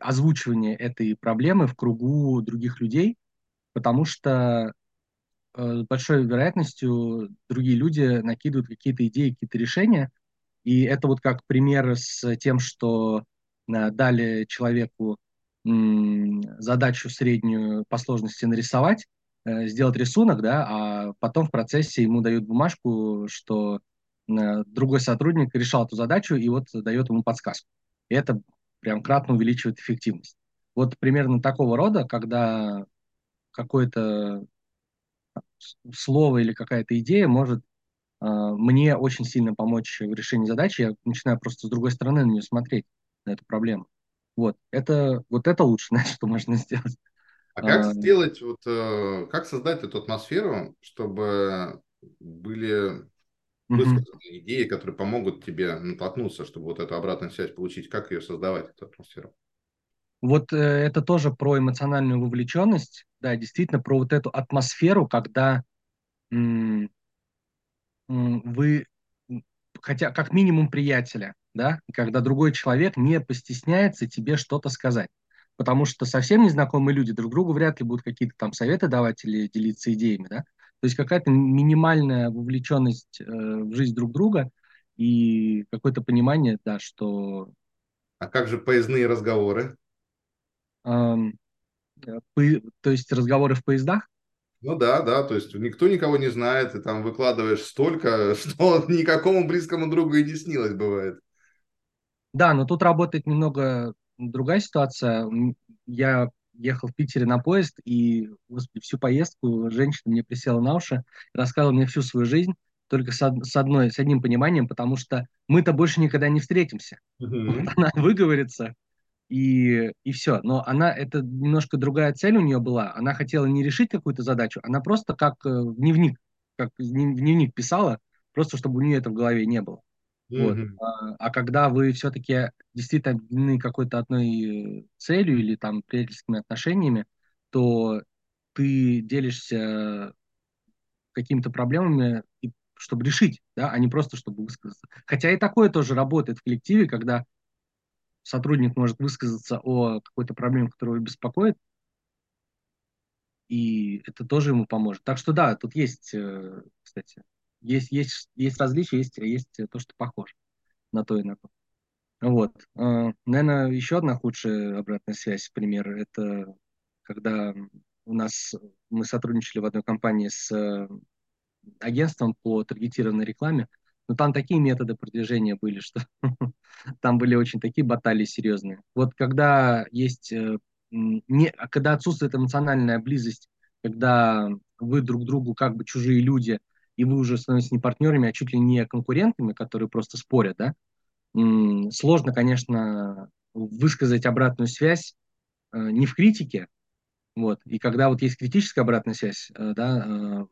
озвучивание этой проблемы в кругу других людей, потому что э, с большой вероятностью другие люди накидывают какие-то идеи, какие-то решения. И это вот как пример с тем, что э, дали человеку задачу среднюю по сложности нарисовать, э, сделать рисунок, да, а потом в процессе ему дают бумажку, что другой сотрудник решал эту задачу и вот дает ему подсказку. И это прям кратно увеличивает эффективность. Вот примерно такого рода, когда какое-то слово или какая-то идея может э, мне очень сильно помочь в решении задачи, я начинаю просто с другой стороны на нее смотреть, на эту проблему. Вот это, вот это лучше, знаешь, что можно сделать. А как а, сделать, вот, э, как создать эту атмосферу, чтобы были высказанные идеи, которые помогут тебе натолкнуться, чтобы вот эту обратную связь получить. Как ее создавать, эту атмосферу? Вот э, это тоже про эмоциональную вовлеченность, да, действительно про вот эту атмосферу, когда м- м- вы, хотя как минимум приятеля, да, когда другой человек не постесняется тебе что-то сказать. Потому что совсем незнакомые люди друг другу вряд ли будут какие-то там советы давать или делиться идеями, да. То есть какая-то минимальная вовлеченность э, в жизнь друг друга и какое-то понимание, да, что... А как же поездные разговоры? Эм, по, то есть разговоры в поездах? Ну да, да, то есть никто никого не знает, и там выкладываешь столько, что никакому близкому другу и не снилось бывает. Да, но тут работает немного другая ситуация. Я ехал в Питере на поезд, и господи, всю поездку женщина мне присела на уши, рассказывала мне всю свою жизнь, только с, с, одной, с одним пониманием, потому что мы-то больше никогда не встретимся. Mm-hmm. Вот она выговорится, и, и все. Но она, это немножко другая цель у нее была. Она хотела не решить какую-то задачу, она просто как э, дневник, как дневник писала, просто чтобы у нее это в голове не было. Вот. А, а когда вы все-таки действительно объединены какой-то одной целью или там приятельскими отношениями, то ты делишься какими-то проблемами, чтобы решить, да, а не просто чтобы высказаться. Хотя и такое тоже работает в коллективе, когда сотрудник может высказаться о какой-то проблеме, которая его беспокоит, и это тоже ему поможет. Так что да, тут есть, э, кстати, есть, есть, есть различия, есть, есть то, что похоже на то и на то. Вот. Э, Наверное, еще одна худшая обратная связь, пример, это когда у нас мы сотрудничали в одной компании с э, агентством по таргетированной рекламе, но там такие методы продвижения были, что там были очень такие баталии серьезные. Вот когда есть не, когда отсутствует эмоциональная близость, когда вы друг другу как бы чужие люди, и вы уже становитесь не партнерами, а чуть ли не конкурентами, которые просто спорят, да, сложно, конечно, высказать обратную связь э, не в критике, вот, и когда вот есть критическая обратная связь, э, да, э,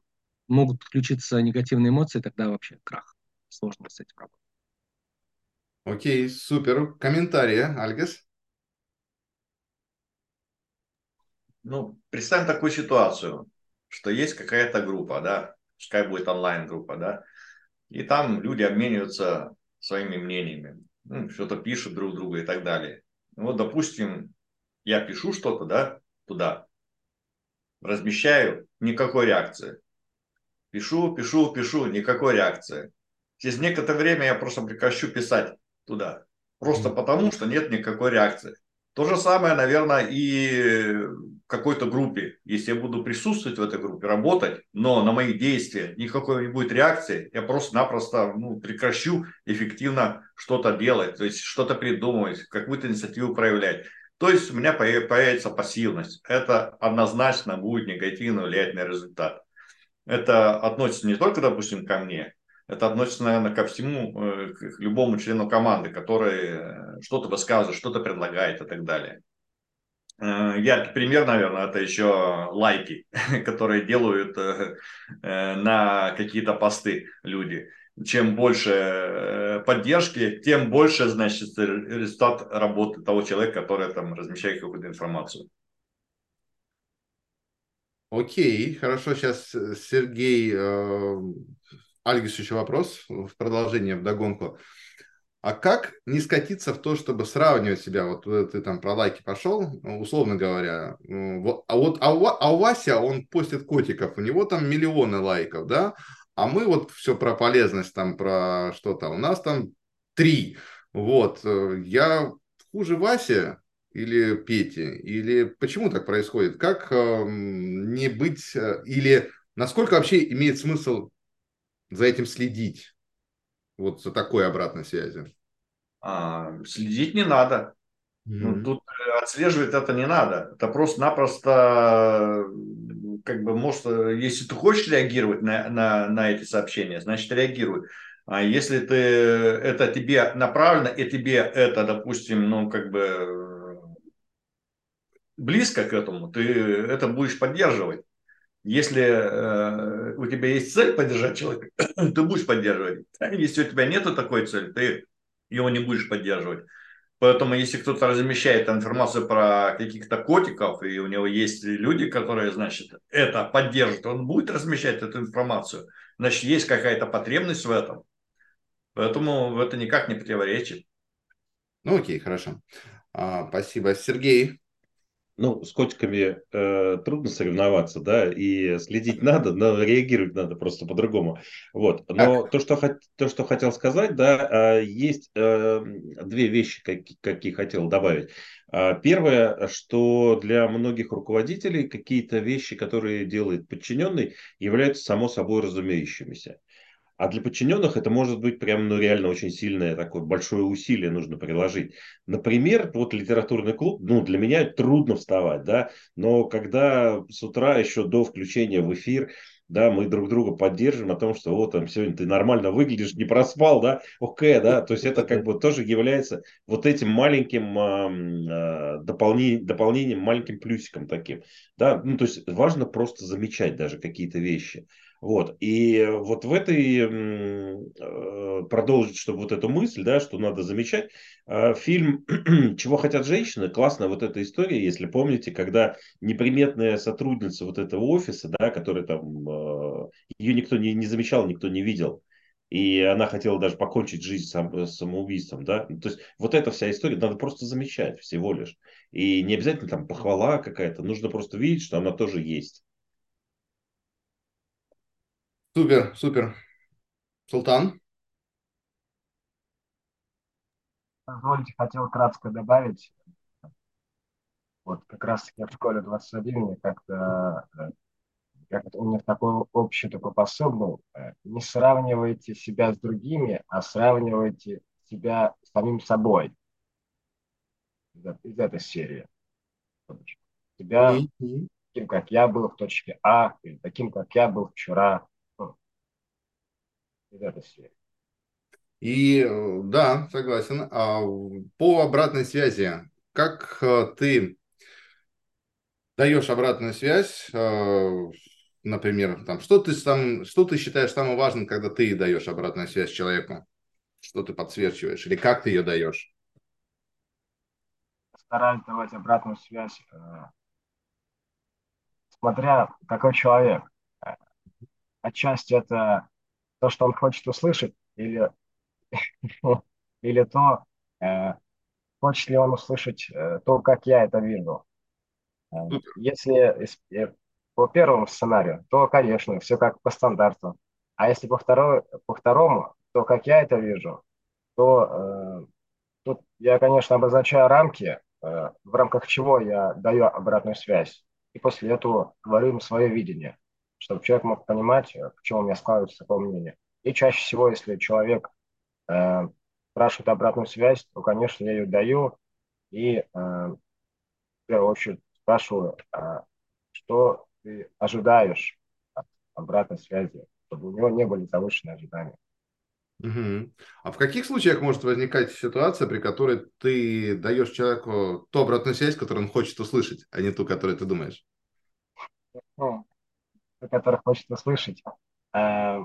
могут включиться негативные эмоции, тогда вообще крах. Сложно с этим работать. Окей, супер. Комментарии, Альгес? Ну, представим такую ситуацию, что есть какая-то группа, да, пускай будет онлайн-группа, да, и там люди обмениваются своими мнениями, ну, что-то пишут друг другу и так далее. Ну, вот, допустим, я пишу что-то, да, туда, размещаю, никакой реакции. Пишу, пишу, пишу, никакой реакции. Через некоторое время я просто прекращу писать туда. Просто потому, что нет никакой реакции. То же самое, наверное, и какой-то группе. Если я буду присутствовать в этой группе, работать, но на мои действия никакой не будет реакции, я просто-напросто ну, прекращу эффективно что-то делать, то есть что-то придумывать, какую-то инициативу проявлять. То есть у меня появится пассивность. Это однозначно будет негативно влиять на результат. Это относится не только, допустим, ко мне, это относится, наверное, ко всему, э, к любому члену команды, который э, что-то высказывает, что-то предлагает и так далее. Э, яркий пример, наверное, это еще лайки, которые делают на какие-то посты люди. Чем больше поддержки, тем больше, значит, результат работы того человека, который там размещает какую-то информацию. Окей, хорошо. Сейчас Сергей Альгис еще вопрос в продолжение, в догонку. А как не скатиться в то, чтобы сравнивать себя? Вот ты там про лайки пошел, условно говоря. А вот а а у Вася, он постит котиков, у него там миллионы лайков, да? А мы вот все про полезность, там про что-то. У нас там три. Вот. Э, я хуже Васи или Пети? Или почему так происходит? Как э, не быть... Э, или насколько вообще имеет смысл за этим следить? Вот за такой обратной связью. А, следить не надо. Mm-hmm. Ну, тут э, отслеживать это не надо. Это просто-напросто, как бы, может, если ты хочешь реагировать на, на, на эти сообщения, значит, реагируй. А если ты, это тебе направлено, и тебе это, допустим, ну, как бы близко к этому, ты это будешь поддерживать. Если э, у тебя есть цель поддержать человека, ты будешь поддерживать. Если у тебя нет такой цели, ты его не будешь поддерживать. Поэтому, если кто-то размещает информацию про каких-то котиков, и у него есть люди, которые, значит, это поддержат, он будет размещать эту информацию, значит, есть какая-то потребность в этом. Поэтому это никак не противоречит. Ну, окей, хорошо. А, спасибо. Сергей, ну, с котиками э, трудно соревноваться, да, и следить надо, но реагировать надо просто по-другому. Вот. Но то что, то, что хотел сказать, да, э, есть э, две вещи, как, какие хотел добавить. Э, первое, что для многих руководителей какие-то вещи, которые делает подчиненный, являются само собой разумеющимися. А для подчиненных это может быть прям, ну, реально очень сильное такое большое усилие нужно приложить. Например, вот литературный клуб, ну, для меня трудно вставать, да, но когда с утра еще до включения в эфир, да, мы друг друга поддержим о том, что вот там сегодня ты нормально выглядишь, не проспал, да, окей, да, то есть это как бы тоже является вот этим маленьким э, дополнением, дополнением, маленьким плюсиком таким, да, ну, то есть важно просто замечать даже какие-то вещи. Вот. И вот в этой, э, продолжить, чтобы вот эту мысль, да, что надо замечать, э, фильм «Чего хотят женщины», классная вот эта история, если помните, когда неприметная сотрудница вот этого офиса, да, которая там, э, ее никто не, не замечал, никто не видел, и она хотела даже покончить жизнь сам, самоубийством, да, то есть вот эта вся история надо просто замечать всего лишь, и не обязательно там похвала какая-то, нужно просто видеть, что она тоже есть. Супер, супер. Султан? Позвольте, хотел кратко добавить. Вот как раз таки в школе 21 мне как-то э, как у них такой общий такой посыл был. Э, не сравнивайте себя с другими, а сравнивайте себя с самим собой. Из, из этой серии. Себя таким, как я был в точке А, или таким, как я был вчера. Серии. И э, да, согласен. А по обратной связи, как э, ты даешь обратную связь, э, например, там, что ты сам, что ты считаешь самым важным, когда ты даешь обратную связь человеку? Что ты подсвечиваешь или как ты ее даешь? Стараюсь давать обратную связь, смотря какой человек. Отчасти это то, что он хочет услышать, или или то, э, хочет ли он услышать э, то, как я это вижу. Э, если по первому сценарию, то, конечно, все как по стандарту. А если по, второй, по второму, то, как я это вижу, то тут я, конечно, обозначаю рамки, в рамках чего я даю обратную связь. И после этого говорю им свое видение, чтобы человек мог понимать, почему у меня складывается такое мнение. И чаще всего, если человек э, спрашивают обратную связь, то, конечно, я ее даю. И э, в первую очередь спрашиваю, а что ты ожидаешь от обратной связи, чтобы у него не были завышенные ожидания. Угу. А в каких случаях может возникать ситуация, при которой ты даешь человеку ту обратную связь, которую он хочет услышать, а не ту, которую ты думаешь? Ну, ту, которую хочет услышать. Э,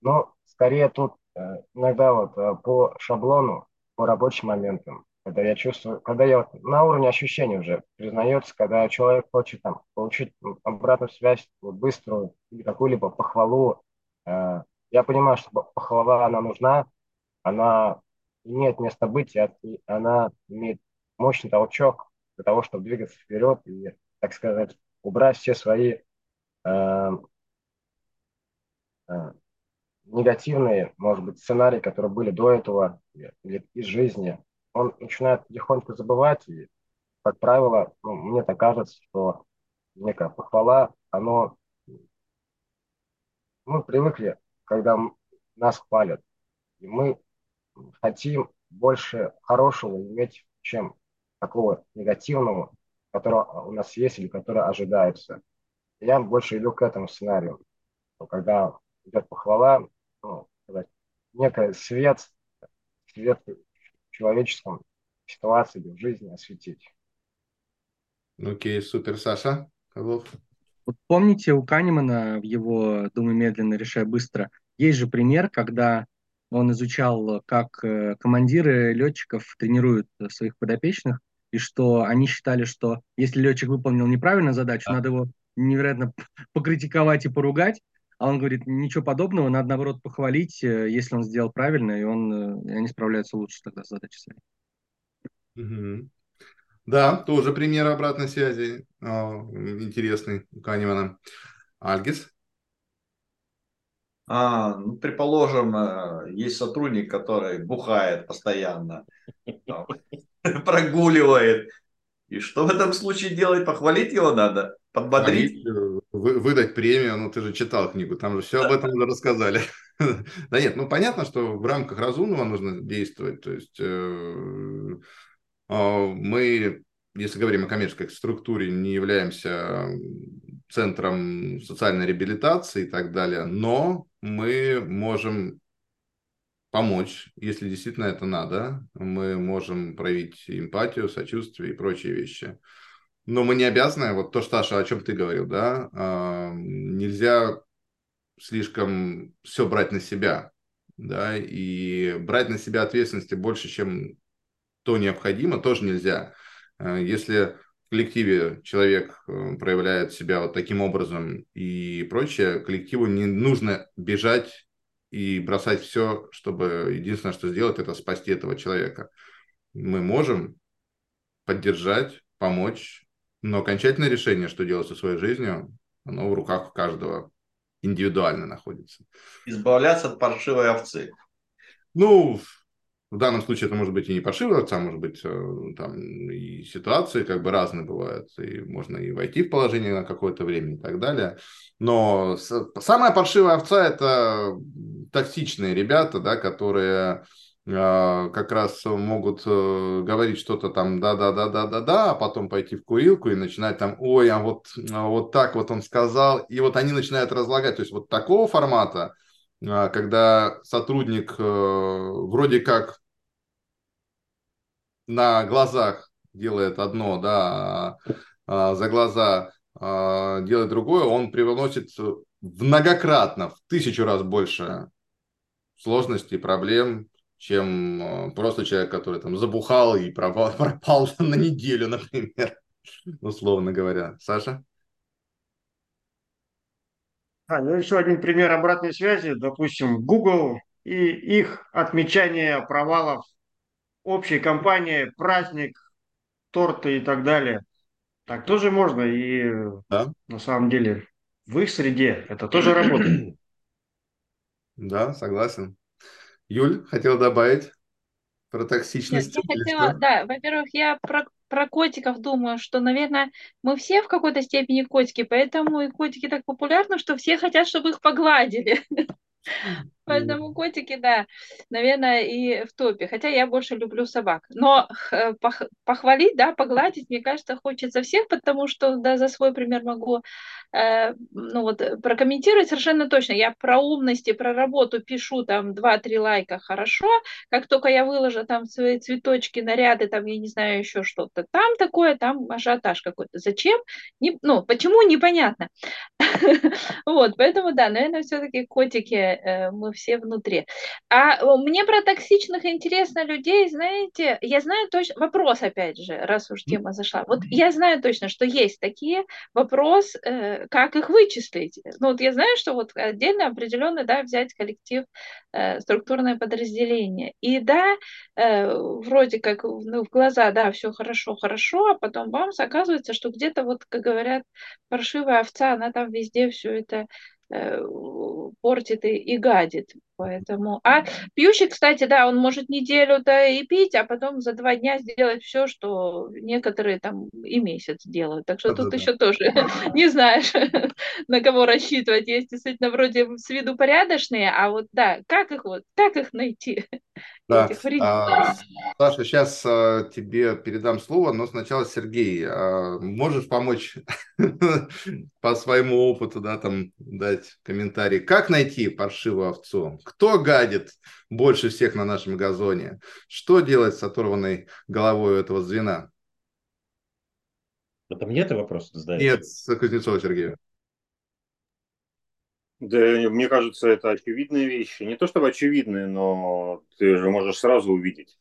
ну, скорее тут Э, иногда вот э, по шаблону, по рабочим моментам, когда я чувствую, когда я вот на уровне ощущений уже признается, когда человек хочет там получить обратную связь, вот, быструю или какую-либо похвалу, я понимаю, что похвала, она нужна, она имеет место быть, и она имеет мощный толчок для того, чтобы двигаться вперед и, так сказать, убрать все свои негативные, может быть, сценарии, которые были до этого или из жизни, он начинает потихоньку забывать, и, как правило, ну, мне так кажется, что некая похвала, оно... Мы привыкли, когда нас хвалят, и мы хотим больше хорошего иметь, чем такого негативного, которого у нас есть или который ожидается. Я больше иду к этому сценарию. Когда идет похвала, ну, некий свет, свет в человеческом ситуации в жизни осветить. Окей, супер. Саша Козлов? Вот помните, у Канемана в его «Думай медленно, решай быстро» есть же пример, когда он изучал, как э, командиры летчиков тренируют своих подопечных, и что они считали, что если летчик выполнил неправильно задачу, да. надо его невероятно покритиковать и поругать, а он говорит, ничего подобного, надо, наоборот, похвалить, э, если он сделал правильно, и, он, и э, они справляются лучше тогда с задачей своей. Угу. Да, тоже пример обратной связи а, интересный у Канемана. Альгис? А, ну, предположим, э, есть сотрудник, который бухает постоянно, прогуливает. И что в этом случае делать? Похвалить его надо? Подбодрить? выдать премию, ну ты же читал книгу, там же все об этом уже рассказали. Да нет, ну понятно, что в рамках разумного нужно действовать, то есть э, а, мы, если говорим о коммерческой структуре, не являемся центром социальной реабилитации и так далее, но мы можем помочь, если действительно это надо. Мы можем проявить эмпатию, сочувствие и прочие вещи. Но мы не обязаны, вот то, Саша, о чем ты говорил, да, э, нельзя слишком все брать на себя, да, и брать на себя ответственности больше, чем то необходимо, тоже нельзя. А, если в коллективе человек э, проявляет себя вот таким образом и прочее, коллективу не нужно бежать и бросать все, чтобы единственное, что сделать, это спасти этого человека. Мы можем поддержать, помочь, но окончательное решение, что делать со своей жизнью, оно в руках каждого индивидуально находится. Избавляться от паршивой овцы. Ну, в данном случае это может быть и не паршивая овца, может быть э, там и ситуации как бы разные бывают, и можно и войти в положение на какое-то время и так далее. Но самая паршивая овца это токсичные ребята, да, которые как раз могут э, говорить что-то там да-да-да-да-да-да, а потом пойти в курилку и начинать там, ой, а вот, а вот так вот он сказал, и вот они начинают разлагать. То есть вот такого формата, когда сотрудник вроде как на глазах делает одно, да, а за глаза а, делает другое, он привносит многократно, в тысячу раз больше сложностей, проблем, чем а, просто человек, который там забухал и пропал, пропал на неделю, например, условно говоря. Саша? А, ну еще один пример обратной связи, допустим, Google и их отмечание провалов общей компании, праздник, торты и так далее. Так тоже можно. И да. на самом деле в их среде это тоже работает. Да, согласен. Юль, хотела добавить про токсичность? Нет, я хотела, да, во-первых, я про, про котиков думаю, что, наверное, мы все в какой-то степени котики, поэтому и котики так популярны, что все хотят, чтобы их погладили. Поэтому котики, да, наверное, и в топе. Хотя я больше люблю собак. Но э, похвалить, да, погладить, мне кажется, хочется всех, потому что, да, за свой пример могу, э, ну вот, прокомментировать совершенно точно. Я про умности, про работу пишу там 2-3 лайка, хорошо. Как только я выложу там свои цветочки, наряды, там, я не знаю, еще что-то, там такое, там ажиотаж какой-то. Зачем? Не, ну, почему, непонятно. Вот, поэтому, да, наверное, все-таки котики э, мы все внутри. А мне про токсичных интересно людей, знаете, я знаю точно, вопрос опять же, раз уж тема зашла, вот я знаю точно, что есть такие, вопрос, э, как их вычислить. Ну вот я знаю, что вот отдельно определенно, да, взять коллектив, э, структурное подразделение. И да, э, вроде как ну, в глаза, да, все хорошо, хорошо, а потом бамс, оказывается, что где-то вот, как говорят, паршивая овца, она там везде все это портит и, и гадит. Поэтому... А пьющий, кстати, да, он может неделю-то и пить, а потом за два дня сделать все, что некоторые там и месяц делают. Так что тут еще тоже не знаешь, на кого рассчитывать. Есть действительно вроде с виду порядочные, а вот да, как их вот, как их найти? Да. А, Саша, сейчас а, тебе передам слово, но сначала Сергей, а, можешь помочь по своему опыту, да, там дать комментарий, как найти паршивую овцу? Кто гадит больше всех на нашем газоне? Что делать с оторванной головой у этого звена? Это мне это вопрос задаешь? Нет, Кузнецова Сергея. Да, мне кажется, это очевидные вещи. Не то чтобы очевидные, но ты же можешь сразу увидеть.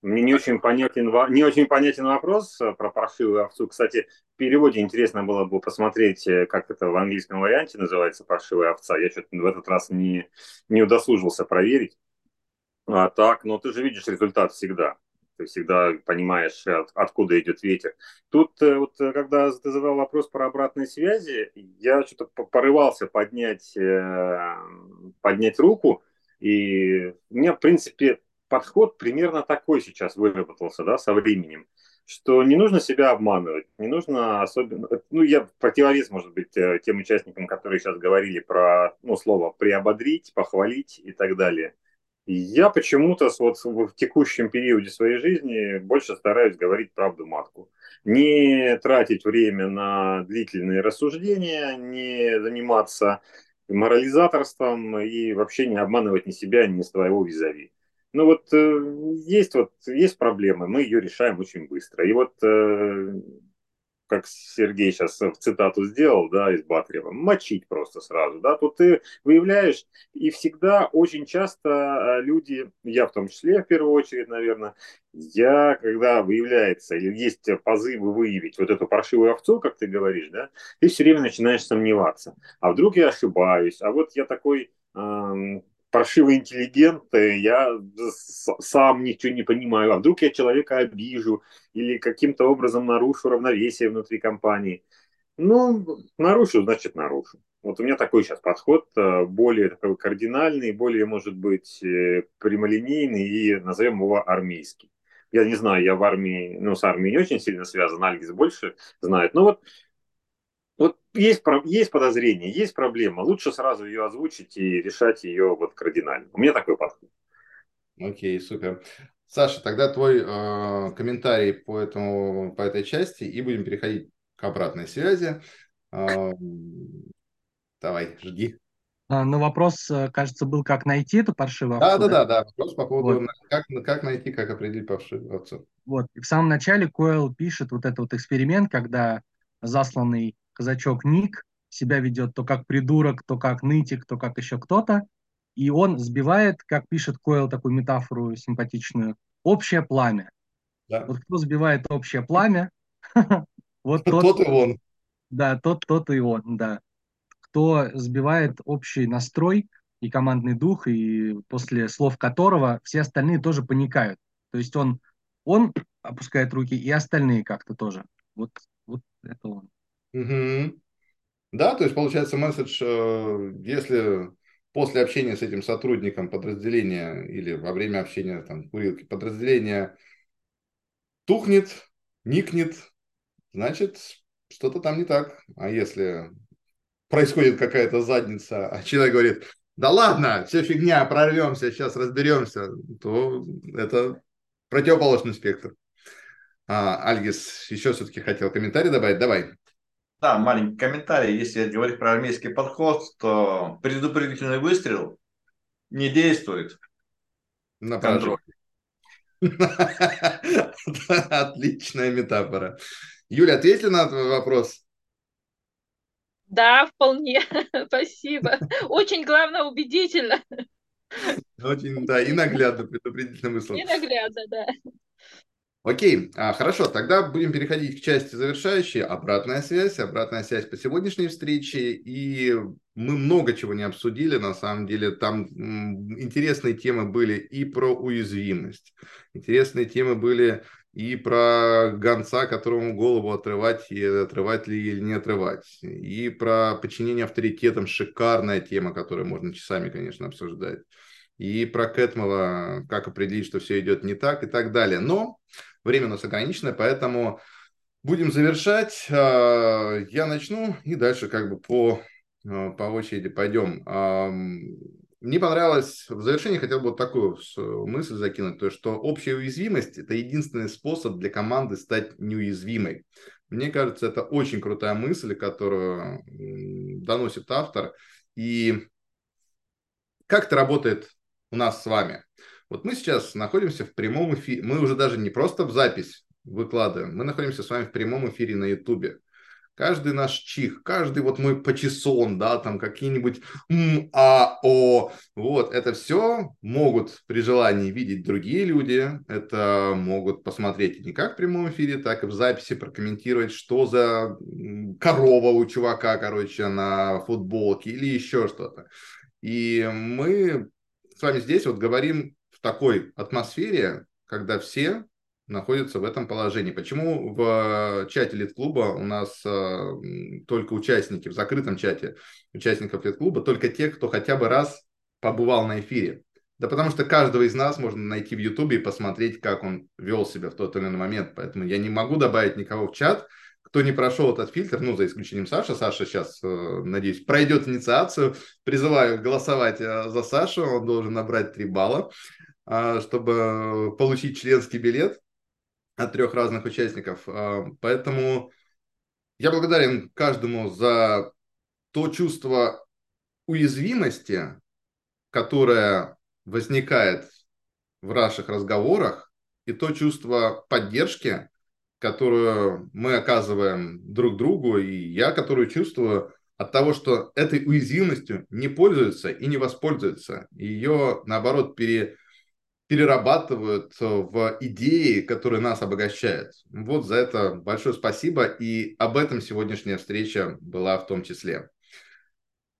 Мне не очень понятен, не очень понятен вопрос про паршивую овцу. Кстати, в переводе интересно было бы посмотреть, э, как это в английском варианте называется паршивая овца. Я что-то в этот раз не, не удосужился проверить. А так, но ты же видишь результат всегда ты всегда понимаешь, от, откуда идет ветер. Тут э, вот э, когда ты задал вопрос про обратные связи, я что-то порывался поднять, э, поднять руку, и у меня, в принципе, подход примерно такой сейчас выработался, да, со временем, что не нужно себя обманывать, не нужно особенно, ну, я противовес, может быть, тем участникам, которые сейчас говорили про, ну, слово приободрить, похвалить и так далее. Я почему-то вот в текущем периоде своей жизни больше стараюсь говорить правду матку. Не тратить время на длительные рассуждения, не заниматься морализаторством и вообще не обманывать ни себя, ни своего визави. Ну вот э, есть вот есть проблемы, мы ее решаем очень быстро. И вот э, как Сергей сейчас в цитату сделал, да, из Батрева, мочить просто сразу, да, тут ты выявляешь, и всегда очень часто э, люди, я в том числе в первую очередь, наверное, я, когда выявляется, или есть позывы выявить вот эту паршивую овцу, как ты говоришь, да, ты все время начинаешь сомневаться, а вдруг я ошибаюсь, а вот я такой, паршивый интеллигент, я сам ничего не понимаю, а вдруг я человека обижу или каким-то образом нарушу равновесие внутри компании. Ну, нарушу, значит нарушу. Вот у меня такой сейчас подход, э, более такой кардинальный, более, может быть, э, прямолинейный и назовем его армейский. Я не знаю, я в армии, ну, с армией не очень сильно связан, Альгис больше знает. Но вот вот есть, есть подозрение, есть проблема. Лучше сразу ее озвучить и решать ее вот кардинально. У меня такой подход. Окей, супер. Саша, тогда твой э, комментарий по, этому, по этой части, и будем переходить к обратной связи. Э, давай, жги. А, ну, вопрос, э, кажется, был, как найти эту паршивую овцу. Да, да, да, да. Вопрос по поводу, вот. как, как найти, как определить паршивую овцу. Вот. И в самом начале Койл пишет вот этот вот эксперимент, когда засланный казачок Ник себя ведет то как придурок, то как нытик, то как еще кто-то. И он сбивает, как пишет Койл такую метафору симпатичную, общее пламя. Да. Вот кто сбивает общее пламя, вот тот, тот и он. Да, тот, тот и он, да. Кто сбивает общий настрой и командный дух, и после слов которого все остальные тоже паникают. То есть он, он опускает руки, и остальные как-то тоже. Вот, вот это он. Угу. Да, то есть получается месседж, э, если после общения с этим сотрудником подразделения или во время общения там курилки подразделения тухнет, никнет, значит что-то там не так. А если происходит какая-то задница, а человек говорит, да ладно, все фигня, прорвемся, сейчас разберемся, то это противоположный спектр. А, Альгис еще все-таки хотел комментарий добавить. Давай. Да, маленький комментарий. Если говорить про армейский подход, то предупредительный выстрел не действует. На контроль. Отличная метафора. Юля, ответили на твой вопрос? Да, вполне. Спасибо. Очень, главное, убедительно. Очень, да, и наглядно, предупредительный выстрел. И наглядно, да. Окей, а, хорошо, тогда будем переходить к части завершающей. Обратная связь, обратная связь по сегодняшней встрече. И мы много чего не обсудили, на самом деле. Там интересные темы были и про уязвимость, интересные темы были и про гонца, которому голову отрывать, и отрывать ли или не отрывать. И про подчинение авторитетам, шикарная тема, которую можно часами, конечно, обсуждать. И про Кэтмела, как определить, что все идет не так и так далее. Но Время у нас ограничено, поэтому будем завершать. А, я начну и дальше как бы по, а, по очереди пойдем. Мне понравилось, в завершении хотел бы вот такую мысль закинуть, то, что общая уязвимость – это единственный способ для команды стать неуязвимой. Мне кажется, это очень крутая мысль, которую доносит автор. И как это работает у нас с вами? Вот мы сейчас находимся в прямом эфире. Мы уже даже не просто в запись выкладываем, мы находимся с вами в прямом эфире на Ютубе. Каждый наш чих, каждый вот мой почесон, да, там какие-нибудь м, а, о, вот, это все могут при желании видеть другие люди, это могут посмотреть не как в прямом эфире, так и в записи, прокомментировать, что за корова у чувака, короче, на футболке или еще что-то. И мы с вами здесь вот говорим такой атмосфере, когда все находятся в этом положении. Почему в чате Лид-клуба у нас э, только участники, в закрытом чате участников Лид-клуба, только те, кто хотя бы раз побывал на эфире. Да потому что каждого из нас можно найти в Ютубе и посмотреть, как он вел себя в тот или иной момент. Поэтому я не могу добавить никого в чат, кто не прошел этот фильтр, ну, за исключением Саши, Саша сейчас, э, надеюсь, пройдет инициацию. Призываю голосовать э, за Сашу, он должен набрать 3 балла. А, чтобы получить членский билет от трех разных участников. А, поэтому я благодарен каждому за то чувство уязвимости, которое возникает в наших разговорах, и то чувство поддержки, которую мы оказываем друг другу, и я, которую чувствую от того, что этой уязвимостью не пользуются и не воспользуются. Ее, наоборот, пере, перерабатывают в идеи, которые нас обогащают. Вот за это большое спасибо, и об этом сегодняшняя встреча была в том числе.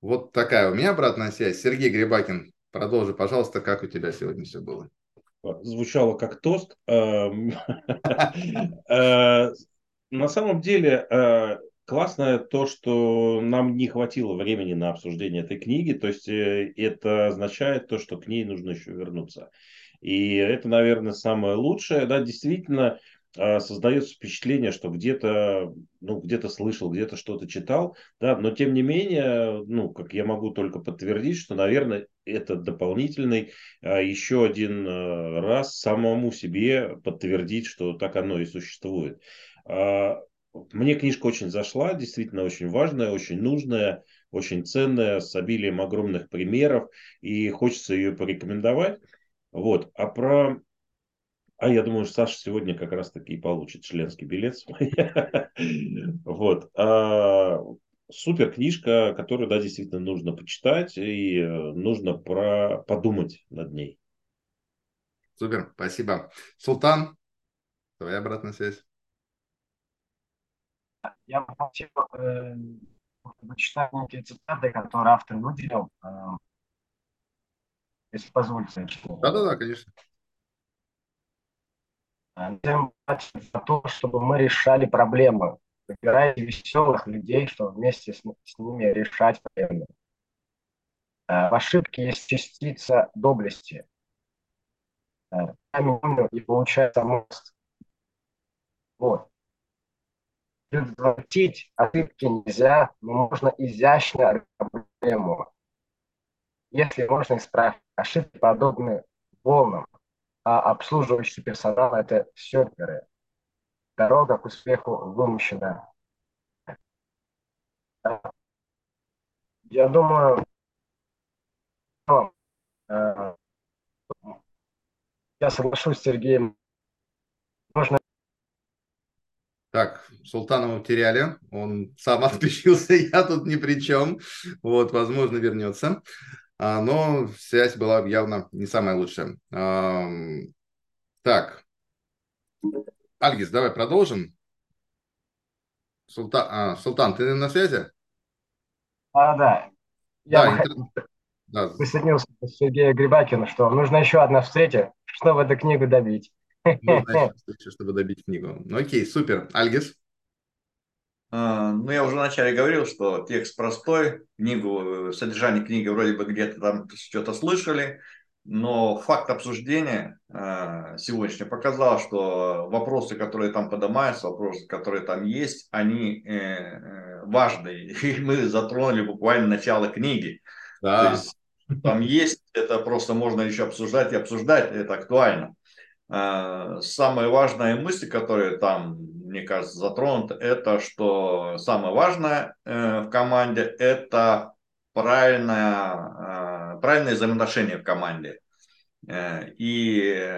Вот такая у меня обратная связь. Сергей Грибакин, продолжи, пожалуйста, как у тебя сегодня все было. Звучало как тост. Эм, э, на самом деле, э, классно то, что нам не хватило времени на обсуждение этой книги. То есть э, это означает то, что к ней нужно еще вернуться. И это, наверное, самое лучшее. Да, действительно, а, создается впечатление, что где-то, ну, где-то слышал, где-то что-то читал, да, но тем не менее, ну, как я могу только подтвердить, что, наверное, это дополнительный а, еще один а, раз самому себе подтвердить, что так оно и существует. Мне книжка очень зашла, действительно очень важная, очень нужная, очень ценная, с обилием огромных примеров, и хочется ее порекомендовать. Вот. А про а я думаю, что Саша сегодня как раз таки и получит членский билет. Вот. А, супер книжка, которую, да, действительно нужно почитать и э, нужно про подумать над ней. Супер, спасибо. Султан, твоя обратная связь. Я бы хотел э, почитать некие цитаты, которые автор выделил. Если позволите. Да-да-да, конечно. Всем за то, чтобы мы решали проблемы. Выбирайте веселых людей, чтобы вместе с, с ними решать проблемы. В ошибке есть частица доблести. Камень и получается мост. Вот. Предотвратить ошибки нельзя, но можно изящно проблему. Если можно исправить ошибки, подобные волнам, а обслуживающий персонал – это серверы. Дорога к успеху вымощена. Я думаю, э, я соглашусь с Сергеем. Можно так, Султанова потеряли, он сам отключился, я тут ни при чем. Вот, возможно, вернется. А, но связь была явно не самая лучшая. Так, Альгис, давай продолжим. Султан, а, Султан, ты на связи? А, да. Я да, интер... да. присоединился к Сергею Грибакину, что нужна еще одна встреча, чтобы эту книгу добить. Нужна встреча, чтобы добить книгу. Ну окей, супер. Альгис? А, ну, я уже вначале говорил, что текст простой, книгу, содержание книги вроде бы где-то там что-то слышали, но факт обсуждения э, сегодняшнего показал, что вопросы, которые там поднимаются, вопросы, которые там есть, они э, э важные. И мы затронули буквально начало книги. Да. То есть там есть, это просто можно еще обсуждать и обсуждать, это актуально. Э, самые важные мысли, которые там мне кажется, затронут, это что самое важное э, в команде, это правильное, э, правильное взаимоотношение в команде. Э, и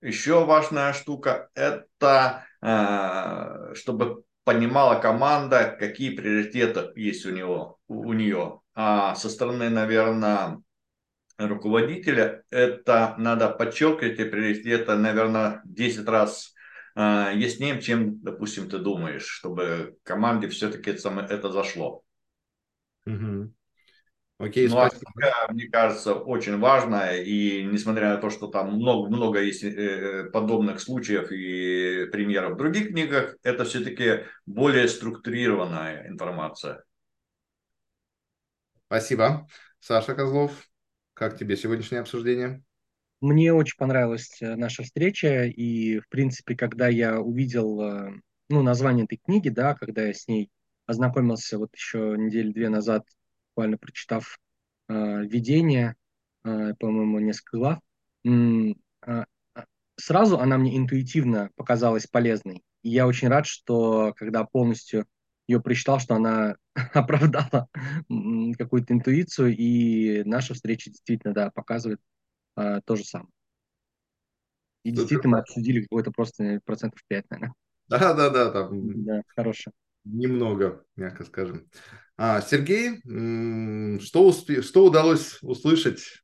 еще важная штука, это чтобы понимала команда, какие приоритеты есть у него, у нее. А со стороны, наверное, руководителя, это надо подчеркивать эти приоритеты, наверное, 10 раз а, яснее, чем, допустим, ты думаешь, чтобы команде все-таки это зашло. Угу. Окей, ну, а книга, мне кажется, очень важная, и несмотря на то, что там много, много есть э, подобных случаев и примеров в других книгах, это все-таки более структурированная информация. Спасибо. Саша Козлов, как тебе сегодняшнее обсуждение? Мне очень понравилась э, наша встреча, и, в принципе, когда я увидел э, ну, название этой книги, да, когда я с ней ознакомился вот еще недели две назад, буквально прочитав э, введение, э, по-моему, несколько глав, э, сразу она мне интуитивно показалась полезной. И я очень рад, что когда полностью ее прочитал, что она оправдала какую-то интуицию, и наша встреча действительно, да, показывает, а, то же самое. И Супер. действительно мы обсудили какой-то просто процентов 5, наверное. Да, да, да, там. Да, хорошо. Немного, мягко скажем. А, Сергей, что, успе... что удалось услышать?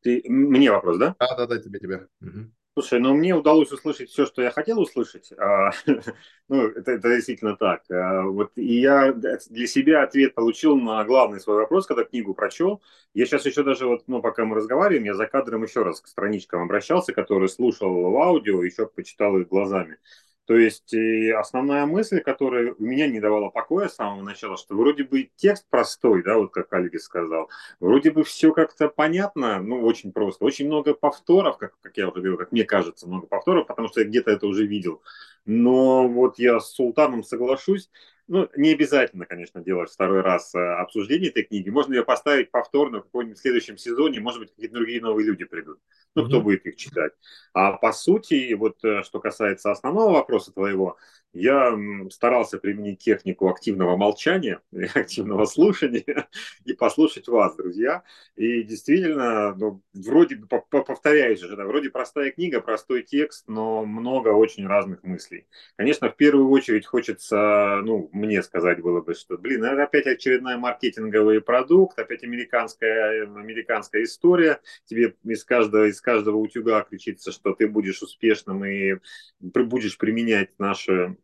Ты... Мне вопрос, да? Да, да, да, тебе, тебе. Угу. Слушай, ну мне удалось услышать все, что я хотел услышать. А, ну, это, это действительно так. А, вот, и я для себя ответ получил на главный свой вопрос, когда книгу прочел. Я сейчас еще даже, вот, ну, пока мы разговариваем, я за кадром еще раз к страничкам обращался, которые слушал в аудио, еще почитал их глазами. То есть основная мысль, которая у меня не давала покоя с самого начала, что вроде бы текст простой, да, вот как Альгис сказал, вроде бы все как-то понятно, ну, очень просто. Очень много повторов, как, как я уже говорил, как мне кажется, много повторов, потому что я где-то это уже видел. Но вот я с Султаном соглашусь, ну, не обязательно, конечно, делать второй раз э, обсуждение этой книги. Можно ее поставить повторно в каком-нибудь следующем сезоне, может быть, какие-то другие новые люди придут. Ну, кто mm-hmm. будет их читать. А по сути, вот э, что касается основного вопроса твоего, я старался применить технику активного молчания, активного слушания и послушать вас, друзья. И действительно, ну, вроде, повторяюсь уже, да, вроде простая книга, простой текст, но много очень разных мыслей. Конечно, в первую очередь хочется, ну, мне сказать было бы, что, блин, это опять очередной маркетинговый продукт, опять американская, американская история. Тебе из каждого, из каждого утюга кричится, что ты будешь успешным и будешь применять наши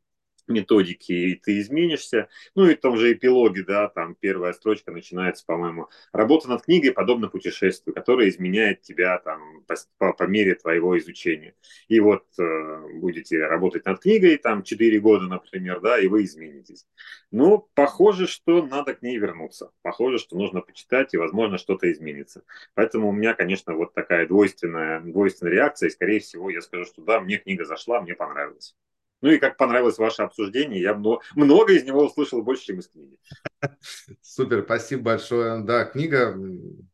методики, и ты изменишься. Ну и в том же эпилоге, да, там первая строчка начинается, по-моему, работа над книгой подобно путешествию, которое изменяет тебя там по, по, по мере твоего изучения. И вот э, будете работать над книгой там 4 года, например, да, и вы изменитесь. Ну, похоже, что надо к ней вернуться. Похоже, что нужно почитать, и, возможно, что-то изменится. Поэтому у меня, конечно, вот такая двойственная, двойственная реакция, и, скорее всего, я скажу, что да, мне книга зашла, мне понравилась. Ну и как понравилось ваше обсуждение, я много, много из него услышал больше, чем из книги. Супер, спасибо большое. Да, книга,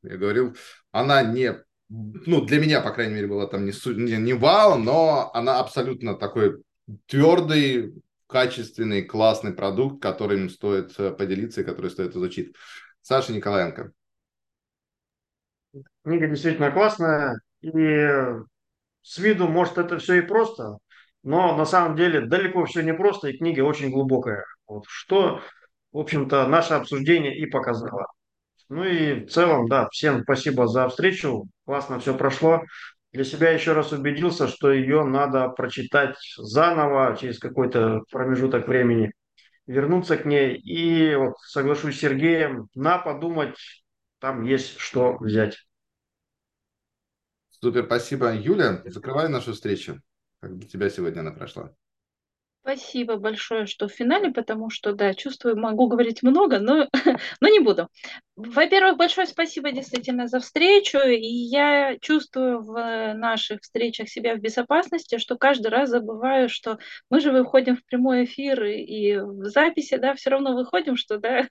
я говорил, она не, ну для меня, по крайней мере, была там не, не, не вау, но она абсолютно такой твердый, качественный, классный продукт, которым стоит э, поделиться и который стоит изучить. Саша Николаенко. Книга действительно классная, и с виду, может, это все и просто, но на самом деле далеко все не просто, и книга очень глубокая. Вот, что, в общем-то, наше обсуждение и показало. Ну и в целом, да, всем спасибо за встречу, классно все прошло. Для себя еще раз убедился, что ее надо прочитать заново через какой-то промежуток времени, вернуться к ней. И вот соглашусь с Сергеем, на подумать, там есть что взять. Супер, спасибо. Юля, закрывай нашу встречу. Как для тебя сегодня она прошла? Спасибо большое, что в финале, потому что, да, чувствую, могу говорить много, но, но не буду. Во-первых, большое спасибо действительно за встречу. И я чувствую в наших встречах себя в безопасности, что каждый раз забываю, что мы же выходим в прямой эфир и в записи, да, все равно выходим, что, да,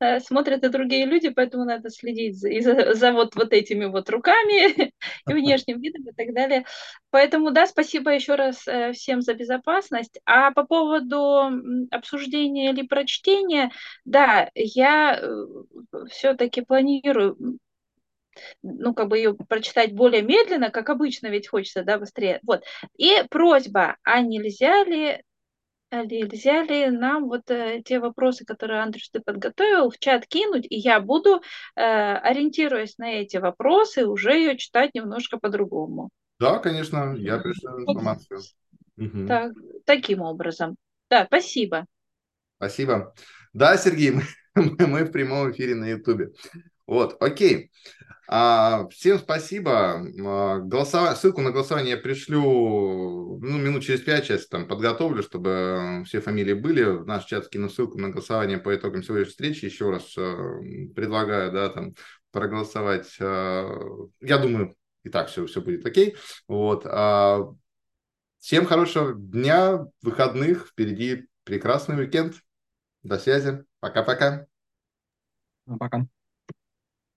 смотрят и другие люди, поэтому надо следить за, за, за вот, вот этими вот руками и внешним видом и так далее. Поэтому, да, спасибо еще раз э, всем за безопасность. А по поводу обсуждения или прочтения, да, я э, все-таки планирую ну, как бы ее прочитать более медленно, как обычно, ведь хочется, да, быстрее. Вот. И просьба, а нельзя ли нельзя ли нам вот э, те вопросы, которые, Андрюш, ты подготовил, в чат кинуть, и я буду, э, ориентируясь на эти вопросы, уже ее читать немножко по-другому. Да, конечно, я пришлю информацию. Угу. Так, таким образом. Да, спасибо. Спасибо. Да, Сергей, мы, мы в прямом эфире на Ютубе. Вот, окей. А, всем спасибо. А, голосова... Ссылку на голосование я пришлю ну, минут через пять, сейчас там подготовлю, чтобы все фамилии были. В наш чат скину ссылку на голосование по итогам сегодняшней встречи. Еще раз а, предлагаю, да, там проголосовать. А, я думаю, и так все, все будет окей. Вот. А, всем хорошего дня, выходных. Впереди прекрасный уикенд. До связи. Пока-пока. Пока.